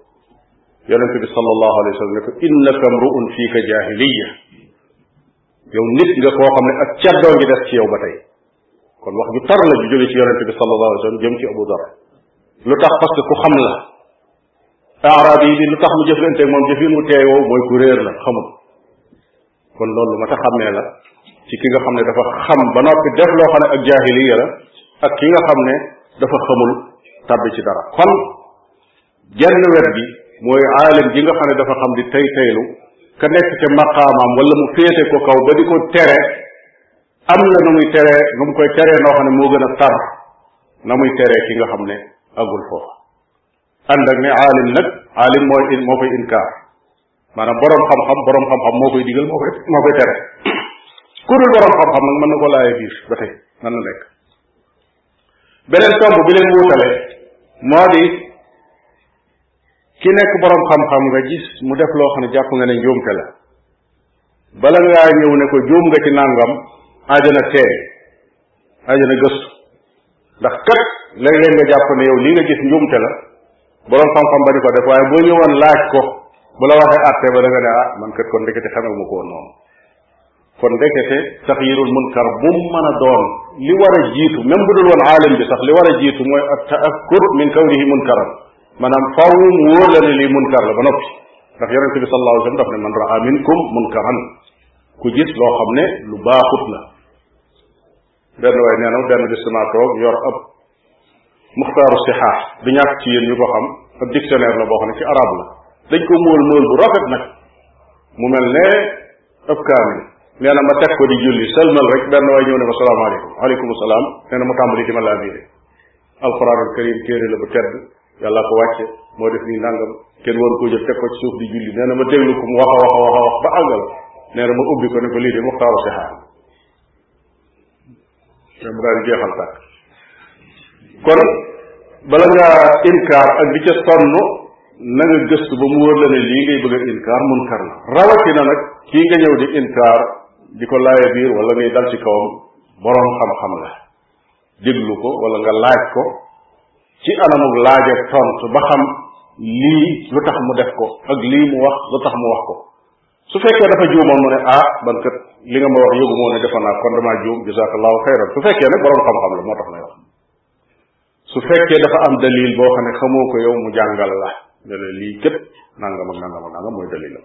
Speaker 1: yonente bi sallallahu alayhi wa sallam ne ko innaka mru'un fiika jaahiliya yow nit nga koo xam ne ak caddoo ngi def ci yow ba tey kon wax ju tar la ju jóge ci yonente bi sallallahu alayhi wa sallam jëm ci Abu Dar lu tax parce que ku xam la arab yi lu tax mu jëflanteeg moom jëfin wu teey woowu mooy ku réer la xamul kon loolu ma ta xàmmee la ci ki nga xam ne dafa xam ba noppi def loo xam ne ak jaahiliya la ak ki nga xam ne dafa xamul tàbbi ci dara kon genn wet gi mooy aalim gi nga xam ne dafa xam di tey teylu ka nekk ca maqaamaam wala mu féete ko kaw ba di ko tere am na nu muy teree nu mu koy teree noo xam ne moo gën a tar na muy teree ki nga xam ne agul foofu ànd ak ne aalim nag aalim mooy moo fay inkaar maanaam boroom xam-xam boroom xam-xam moo koy digal moo koy moo koy tere ku dul boroom xam-xam nag mën na ko laaya biir ba tey mën na nekk beneen tomb bi leen wuutale moo di ki nekk boroom xam-xam nga gis mu def loo xam ne jàpp nga ne njuumte la bala ngaa ñëw ne ko juum nga ci nàngam ajana teey ajana gëstu ndax kat léeg-léeg nga jàpp ne yow lii nga gis njuumte la boroom xam-xam ba di ko def waaye boo ñëwoon laaj ko bu la waxee àtte ba da nga ne ah man kat kon ndekete xamee ma ko woon noonu kon ndekete taxyirul munkar bu mu mën a doon li war a jiitu même bu dul woon aalim bi sax li war a jiitu mooy at taakkur min kawnihi munkaran maanaam faw mu wóor la ne lii munkar la ba noppi ndax yonente bi sallallahu alayhi wa sallam daf ne man raa minkum munkaran ku gis loo xam ne lu baaxut la benn waay nee na benn bis damaa toog yor ab muxtaaru sixaax du ñàkk ci yéen ñu ko xam ab dictionnaire la boo xam ne ci arab la dañ ko móol móol bu rafet nag mu mel ne ab kaamil nee na ma teg ko di julli sëlmal rek benn waay ñëw ne ma salaamaaleykum aleykum salaam nee na mu tàmbali di ma laa biire alquranul karim téere la bu tedd yàlla ko wàcce moo def nii nangam kenn waru ko jël teg ko ci suuf di julli nee na ma déglu ko mu wax a wax a wax a wax ba àggal nee na ma ubbi ko ne ko lii de muxtaaru sixaar te mu daal di jeexal tàkk kon bala nga inkaar ak di ca sonn na nga gëstu ba mu wóor la ne lii ngay bëgg a inkaar munkar la rawatina nag kii nga ñëw di inkaar di ko laaya biir wala ngay dal ci kawam boroom xam-xam la déglu ko wala nga laaj ko ci anamug laaj ak tontu ba xam lii lu tax mu def ko ak lii mu wax lu tax mu wax ko su fekkee dafa juumoon mu ne ah man kat li nga ma wax yëgu moo ne defoon naa kon damaa juum jazakallahu xayran su fekkee nag borom xam-xam la moo tax may wax su fekkee dafa am dalil boo xam ne xamoo ko yow mu jàngal la ne la lii képp nangam ak nangam ak nangam mooy dalilam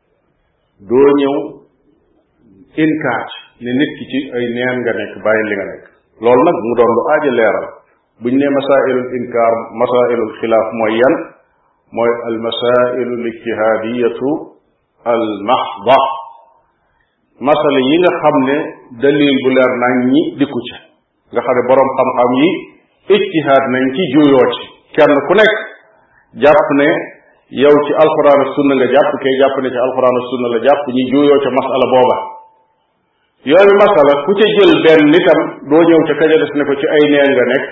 Speaker 1: doo ñëw inkaar ne nit ki ci ay neen nga nekk bàyyi li nga nekk loolu nag mu doon lu aaja leeral buñ ne masailul inkaar masailul xilaaf mooy yan mooy al masailu l ijtihaadiyatu al mahda masala yi nga xam ne dalil bu leer nañ ñi dikku ca nga xam ne boroom xam-xam yi ijtihaad nañ ci juuyoo ci kenn ku nekk jàpp ne yow ci alxuraan ak sunna nga jàpp kay jàpp ne ci alxuraan ak sunna la jàpp ñi juuyoo ca masala booba yooyu masala ku ca jël benn nitam doo ñëw ca kaja des ne ko ci ay neen nga nekk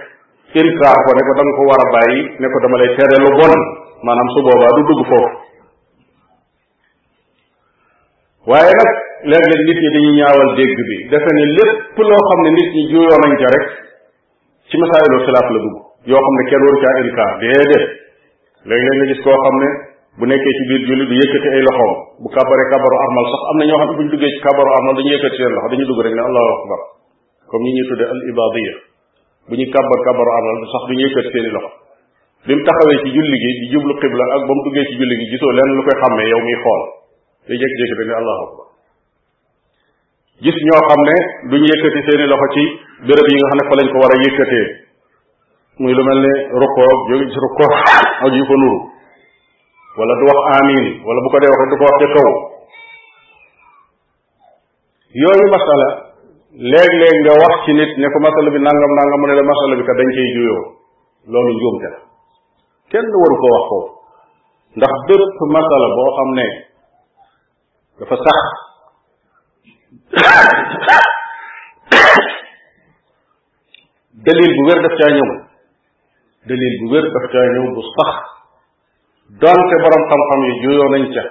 Speaker 1: inkaar ko ne ko da ko war a bàyyi ne ko dama lay tere lu bon maanaam su boobaa du dugg foofu waaye nag léeg-léeg nit ñi dañuy ñaawal dégg bi defe ne lépp loo xam ne nit ñi juuyoo nañ ca rek ci masaayilu xilaaf la dugg yoo xam ne kenn waru caa inkaar déedéet léeg-léeg nga gis koo xam ne bu nekkee ci biir julli du yëkkati ay loxoom bu kàbbaree kàbbaru armal sax am na ñoo xam ne bu ñu duggee ci kàbbaru armal dañu yëkkati seen loxo dañu dugg rek ne allahu akbar comme ñi ñuy tudde al ibadiya bu ñu kàbbar kàbbaru amal sax du ñu yëkkat seen i loxo bi mu taxawee ci julli gi di jublu xibla ak ba mu duggee ci julli gi gisoo lenn lu koy xàmmee yow miy xool day jékki-jékki dañ ne allahu akbar gis ñoo xam ne duñu yëkkati seeni loxo ci béréb yi nga xam ne fa lañ ko war a yëkkatee muy lu mel ne rukkoo ak jóge ci rukkoo ak yu ko nuru wala du wax amin wala bu ko dee waxee du ko wax ca kaw yooyu masala léeg-léeg nga wax ci nit ne ko masala bi nangam nangam mu ne la masala bi kat dañ cay juyoo loolu njuumte la kenn waru ko wax foofu ndax bépp masala boo xam ne dafa sax dalil bu wér daf caa ñëw dalil bu wér daf caa ñëw bu sax donte borom xam-xam yi juyoo nañ ca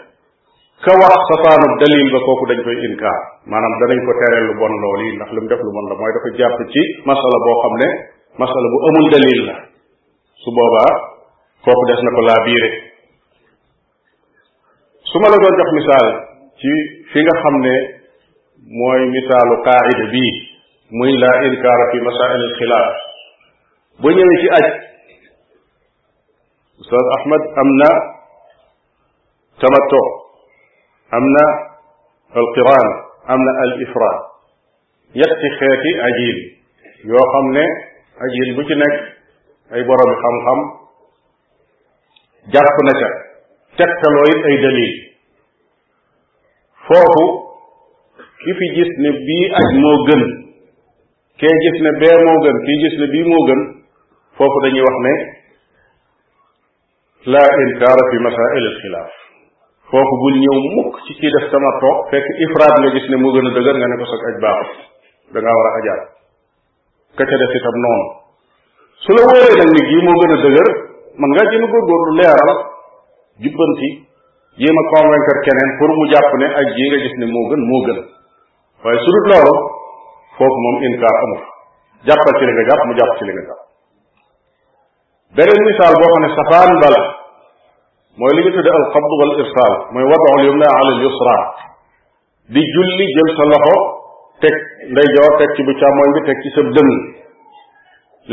Speaker 1: ka wax safaanu dalil ba kooku dañ koy inkaar maanaam danañ ko tere lu bon lool yi ndax lu mu def lu bon la mooy dafa jàpp ci masala boo xam ne masala bu amul dalil la su boobaa kooku des na ko laa biire su ma la doon jox misaal ci fi nga xam ne mooy misaalu qaayida bii muy la inkaara fi masail al xilaaf bu ñëwee ci aj Oustaz Ahmad am na tamatto am na alqiraan am na al ifraad ñetti xeeti ajil yoo xam ne ajil bu ci nekk ay borom xam-xam jàpp na ca tegtaloo it ay dalil foofu ki fi gis ne bii aj moo gën kee gis ne bee moo gën kii gis ne bii moo gën foofu dañuy wax ne la inkaara fi masail al xilaaf foofu bul ñëw mukk ci kii def sama toog fekk ifraat nga gis ne moo gën a dëgër nga ne ko sag aj baaxut da ngaa war a ajaat ka ca def itam noonu su la wóoree nag ni gii moo gën a dëgër mën ngaa jéem a góorgóorlu leeral jubbanti jéem a convaincre keneen pour mu jàpp ne aj jii nga gis ne moo gën moo gën waaye su dul loolu foofu moom inkaar amul jàppal ci li nga jàpp mu jàpp ci li nga jàpp beneen misaal boo xam ne safaan bala mooy li ñu tudde al qabd wal irsaal mooy wadaul yumna ala al yusra di julli jël sa loxo teg ndeyjoor teg ci bu càmmoñ bi teg ci sa dënn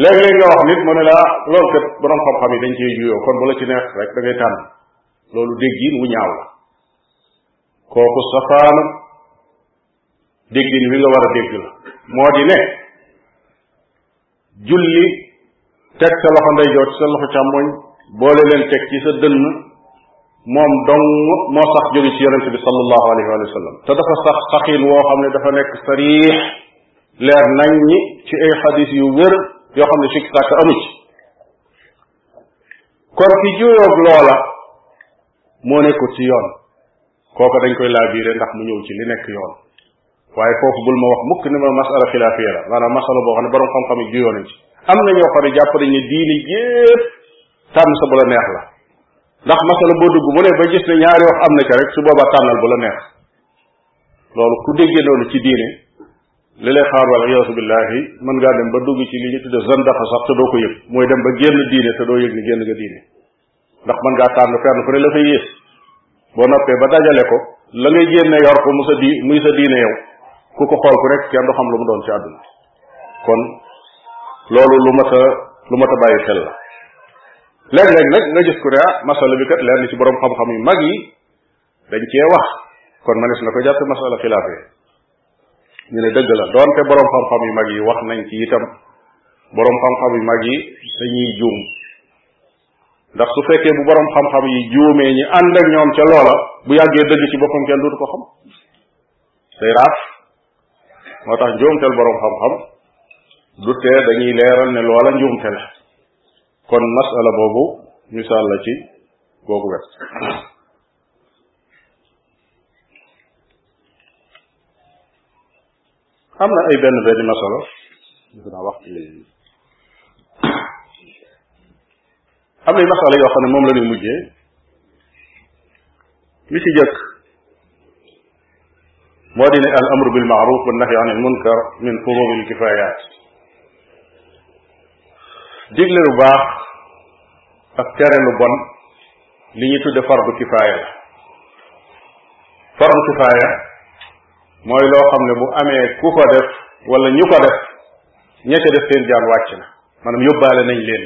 Speaker 1: léeg-léeg nga wax nit mu ne laa loolu kat borom xam-xam yi dañ cee juyoo kon bu la ci neex rek da ngay tànn loolu dégg yi wu ñaaw la kooku safaanu déggin wi nga war a dégg la moo di ne julli teg sa loxo ndeyjoor ci sa loxo càmmoñ boole leen teg ci sa dënn moom dong moo sax jóge ci yonente bi sallallahu alayhi wa sallam te dafa sax saxiin woo xam ne dafa nekk sariix leer nañ ñi ci ay xadis yu wér yoo xam ne sikk sàkk amu ci kon ki juyoog loola moo nekkul ci yoon kooka dañ koy laabiire ndax mu ñëw ci li nekk yoon waaye foofu bul ma wax mukk ne ma masala xilaafiya la maanaam masala boo xam ne borom xam-xam yi juyoo nañ ci am na ñoo xam ne jàpp nañ ne diini yépp tànn sa bu la neex la ndax masala boo dugg bu ne ba gis ne ñaari wax am na ca rek su boobaa tànnal bu la neex loolu ku déggee loolu ci diine li lay xaar wala iyaasu billahi mën ngaa dem ba dugg ci li ñu tudde zandaxa sax te doo ko yëg mooy dem ba génn diine te doo yëg ni génn nga diine ndax mën ngaa tànn fenn fu ne la fay yées boo noppee ba dajale ko la ngay génne yor ko mu sa di muy sa diine yow ku ko xool ku rek kenn du xam lu mu doon ci àdduna kon loolu lu mat a lu mat a bàyyi xel la léeg-léeg nag nga gis ku ne ah masala bi kat leer ni ci borom xam-xam yu mag yi dañ cee wax kon manees na ko jàppe masala xilaaf yi ñu ne dëgg la doonte borom xam-xam yu mag yi wax nañ ci itam borom xam-xam yu mag yi dañuy juum ndax su fekkee bu borom xam-xam yi juumee ñi ànd ak ñoom ca loola bu yàggee dëgg ci boppam kenn dootu ko xam day raaf moo tax njuumtel borom xam-xam du tee dañuy leeral ne loola njuumte la kon masala boobu misaal la ci googu wet am na ay benn benn masala defe naa wax am na masala yoo xam ne moom la ñuy mujjee li ci jëkk moo di ne al amru bil maaruf wa nahy anil munkar min furudil kifayaat digle lu baax ak tere lu bon li ñu tudde fardu kifaaya la fardu kifaaya mooy loo xam ne bu amee ku ko def wala ñu ko def ña ca def seen jaan wàcc na maanaam yóbbaale nañ leen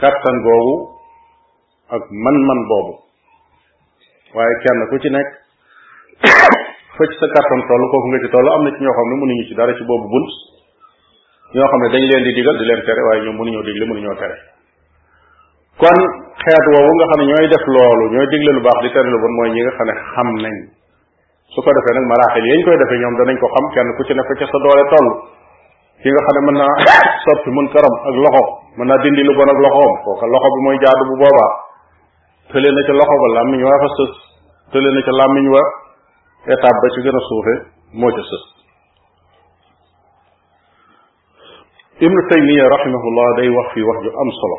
Speaker 1: kàttan googu ak man-man boobu waaye kenn ku ci nekk fa ci sa kàttan toll kooku nga ci toll am na ci ñoo xam ne mënuñu ci dara ci boobu bunt ñoo xam ne dañ leen di digal di leen tere waaye ñoom mënuñoo digle mënuñoo tere kon xeet woowu nga xam ne ñooy def loolu ñooy digle lu baax di tere lu bon mooy ñi nga xam ne xam nañ su ko defee nag maraaxil yañ koy defee ñoom danañ ko xam kenn ku ci ne fa ca sa doole toll ki nga xam ne mën naa soppi mun karam ak loxo mën naa dindi lu bon ak loxoom kooka loxo bi mooy jaadu bu boobaa tële na ca loxo ba làmmiñ waa fa sës tële na ca làmmiñ wa étape ba ci gën a suufe moo ca sës ibnu taymiya rahimahullah day wax fii wax ju am solo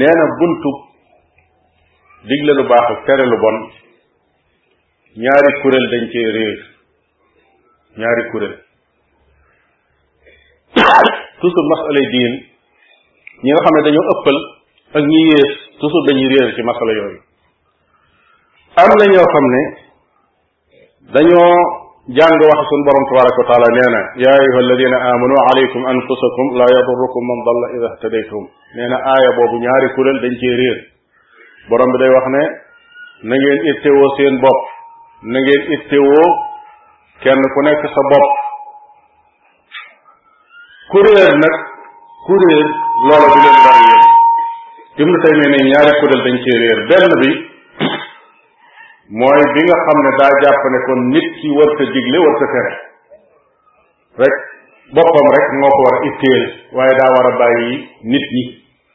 Speaker 1: nee na buntu digle lu baax ak tere lu bon ñaari kuréel dañ cee réer ñaari kuréel toujours masalay diin ñi nga xam ne dañoo ëppal ak ñi yées toujours dañuy réer ci masala yooyu am na ñoo xam ne dañoo jàng wax suñu borom tabaraka wa taala nee na ya ayuha alladina amanu alaykum anfusakum la yadurukum man dalla ida htadaytum nee na aaya boobu ñaari kuréel dañ cee réer borom bi day wax ne na ngeen ittewoo seen bopp na ngeen ittewoo kenn ku nekk sa bopp kuréel nag kuréel loola du leen war yéen Ibnu Taymiya ne ñaari kuréel dañ cee réer benn bi mooy bi nga xam ne daa jàpp ne kon nit ki war sa digle war sa tere rek boppam rek moo ko war a itteel waaye daa war a bàyyi nit ñi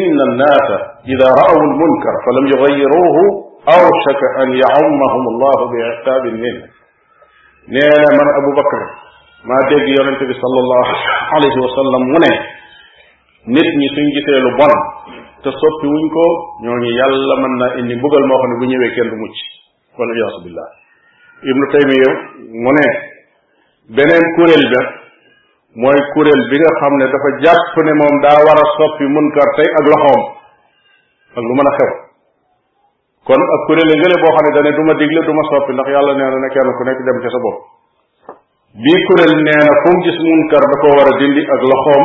Speaker 1: inna annaasa ida raaw almunkar fa lam yugayiruuhu awshaka an yacummahum allahu bi iqaabin min nee na man Abu Bakr maa dégg yonente bi sallallahu alayhi wa sallam mu ne nit ñi suñ gisee lu bon te soppi wuñ ko ñooñu yàlla mën naa indi mbugal moo xam ne bu ñëwee kenn du mucc wal iyaasu billah ibnu taymiya mu ne beneen kuréel ba mooy kuréel bi nga xam ne dafa jàpp ne moom daa war a soppi munkar tey ak loxoom ak lu mën a xew kon ak kuréel ngële boo xam ne dane du ma digle du ma soppi ndax yàlla nee na ne kenn ku nekk dem ci sa bopp bii kuréel nee na fu mu gis munkar da ko war a dindi ak loxoom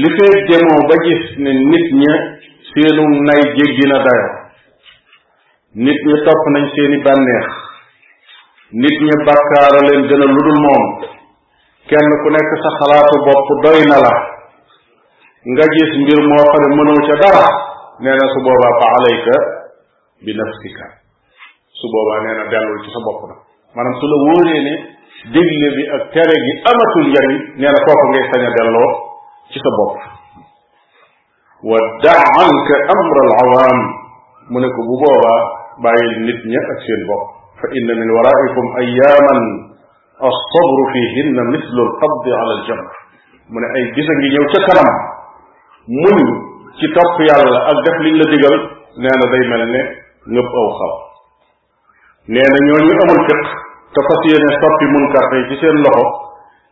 Speaker 1: li fee demoo ba gis ne nit ña seenu nay jéggi na dayo nit ña topp nañ seeni bànneex nit ña bàkkaara leen gën a lu dul moom kenn ku nekk sa xalaatu bopp doy na la nga gis mbir moo xam ne mënoo ca dara nee na su boobaa fa alayka bi nafsika su boobaa nee na dellul ci sa bopp nag maanaam su la wóoree ne digle bi ak tere gi amatul njariñ nee na kooku ngay sañ a delloo ci sa bopp wa daa anka amra al awaam mu ne ko bu boobaa bàyyil nit ña ak seen bopp fa inna min waraikum ayaaman alsabru fihinna mislu alqabdi ala aljamr mu ne ay gis a ngi ñëw ca kanam muñ ci topp yàlla ak def liñ la digal nee na day mel ne ngëpp aw xaw nee na ñooñu amul fiq te fas yéene soppi munkar tey ci seen loxo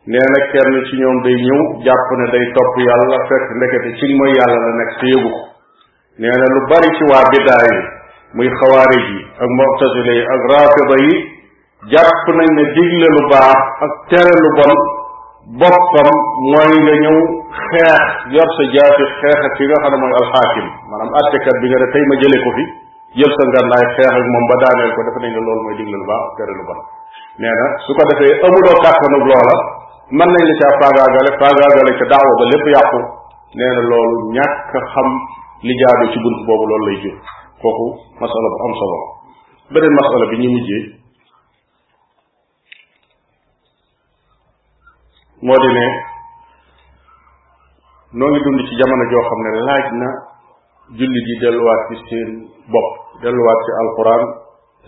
Speaker 1: nee na kenn ci ñoom day ñëw jàpp ne day topp yàlla fekk ndekete ci mooy yàlla la nekk te yëgu ko nee na lu bari ci waa biddaa yi muy xawaarij yi ak mu'tazila yi ak raafida yi jàpp nañ ne digle lu baax ak tere lu bon boppam mooy nga ñëw xeex yor sa jaasi xeex ak ki nga xam ne mooy alxaakim maanaam attekat bi nga ne tey ma jële ko fi jël sa ngànnaay xeex ak moom ba daaneel ko defe nañ ne loolu mooy digle lu baax ak tere lu bon nee na su ko defee amuloo kàttanu loola mën nañ la caa faagaagale faagaagale ca daawa ba lépp yàqu nee na loolu ñàkk xam li jaadu ci bunt boobu loolu lay jur kooku masala bu am solo beneen masala bi ñu mujjee moo di ne noo ngi dund ci jamono joo xam ne laaj na jullit yi delluwaat ci seen bopp delluwaat ci alquran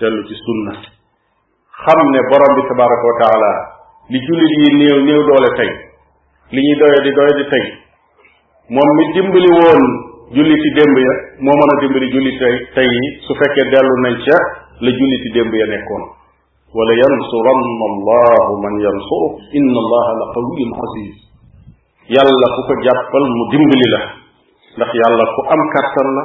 Speaker 1: dellu ci sunna xam ne borom bi tabaraka wa taala li jullit yi néew néew doole tey li ñuy doye di doye di tey moom mi dimbali woon julliti démb ya moo mën a dimbali julliti tey tey yi su fekkee dellu nañ ca la julliti démb ya nekkoon wala yansuranna allahu man yansuru inna allaha la qawiyun aziz yàlla ku ko jàppal mu dimbali la ndax yàlla ku am kàttan la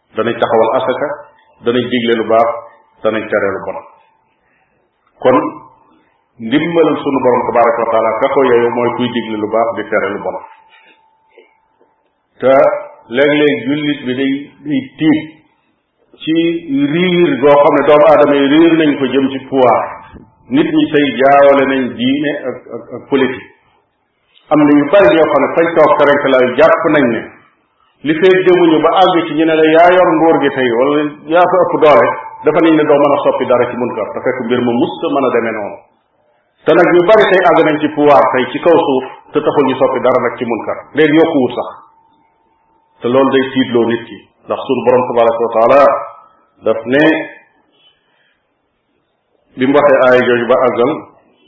Speaker 1: danañ taxawal asaka danañ digle lu baax danañ tere lu bon kon ndimbalal sunu borom tabaraka wa taala ka ko yooyu mooy kuy digle lu baax di tere lu bon te léeg-léeg jullit bi day day tiit ci riir goo xam ne doomu aadama yi riir nañ ko jëm ci pouvoir nit ñi tey jaawale nañ diine ak ak ak politique am na yu bari ñoo xam ne fañ toog ferenk laay jàpp nañ ne li fee jëmuñu ba àgg ci ñu ne la yaa yor nguur gi tey wala yaa fa ëpp doole dafa nañ ne doo mën a soppi dara ci munkar te fekk mbir ma mus ta mën a demee noonu te nag ñu bari tey àgg nañ ci pouvoir tey ci kaw suuf te taxul ñu soppi dara nag ci munkar léegi yokkuwut sax te loolu day tiitloo nit ki ndax sunu borom tabaraka wa taala daf ne bi mu waxee aaya jooju ba àggal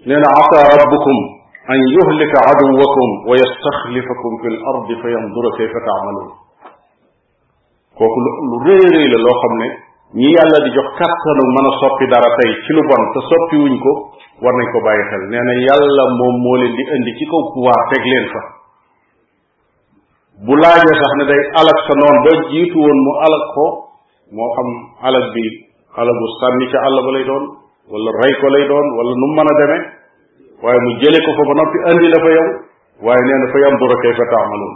Speaker 1: nee na asa rabbukum an yuhlika aduwakum wa yastaxlifakum fi l ardi fa yandura kayfa taamaluun kooku lu rëy rëy la loo xam ne ñi yàlla di jox kàttanu mën a soppi dara tey ci lu bon te soppi wuñ ko war nañ ko bàyyi xel nee na yàlla moom moo leen di indi ci kaw pouvoir teg leen fa bu laajee sax ne day alag sa noon ba jiitu woon mu alag ko moo xam alag bi alagu sànni ca àll ba lay doon wala rey ko lay doon wala nu mu mën a demee waaye mu jële ko fa ba noppi andi la fa yow waaye nee na fa yandura kayfa taamaluun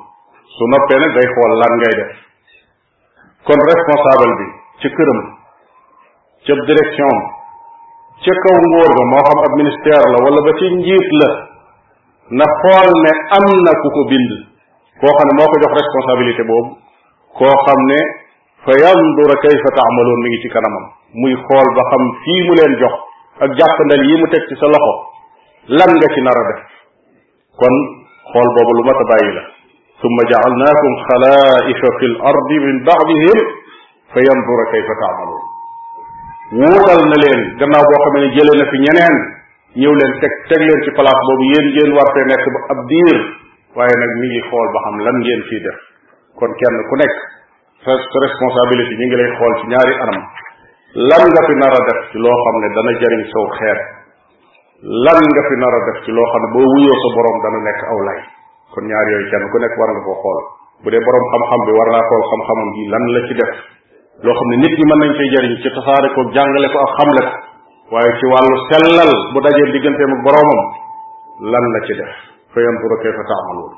Speaker 1: su noppee nag day xool lan ngay def kon responsable bi ci këram ca direction ca kaw ngóor ga moo xam ab ministère la wala ba ci njiit la na xool ne am na ku ko bind koo xam ne moo ko jox responsabilité boobu koo xam ne fa yandura kayfa taamaloon mi ngi ci kanamam muy xool ba xam fii mu leen jox ak jàppandal yi mu teg ci sa loxo lan nga ci nar a def kon xool boobu lu mat a bàyyi la summa jaalnaakum xalaa'ifa fi l ardi min baadihim fa yandura kayfa taamaluun wuutal na leen gannaaw boo xam ne jëlee na fi ñeneen ñëw leen teg teg leen ci place boobu yéen ngeen war fee nekk ba ab diir waaye nag mi ngi xool ba xam lan ngeen fii def kon kenn ku nekk sa sa responsabilité ñu ngi lay xool ci ñaari anam lan nga fi nar a def ci loo xam ne dana jariñ saw xeet lan nga fi nar a def ci loo xam ne boo wuyoo sa borom dana nekk aw lay kon ñaar yooyu kenn ku nekk war nga koo xool bu dee borom xam-xam bi war naa xool xam-xamam bi lan la ci def loo xam ne nit ñi mën nañ koy jariñ ci tasaare ko jàngale ko ak xamle ko waaye ci wàllu sellal bu dajee digganteem ak boromam lan la ci def fa yantura kayfa taamaluun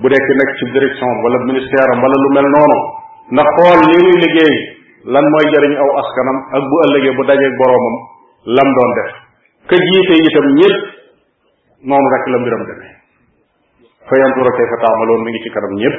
Speaker 1: bu dee ki nekk ci direction wala ministère am wala lu mel noonu na xool li muy liggéey lan mooy jariñ aw askanam ak bu ëllëgee bu dajeeg boroomam lam doon def ka jiite itam ñëpp noonu rek la mbiram demee fa yantura kayfa taamaloon mi ngi ci kanam ñëpp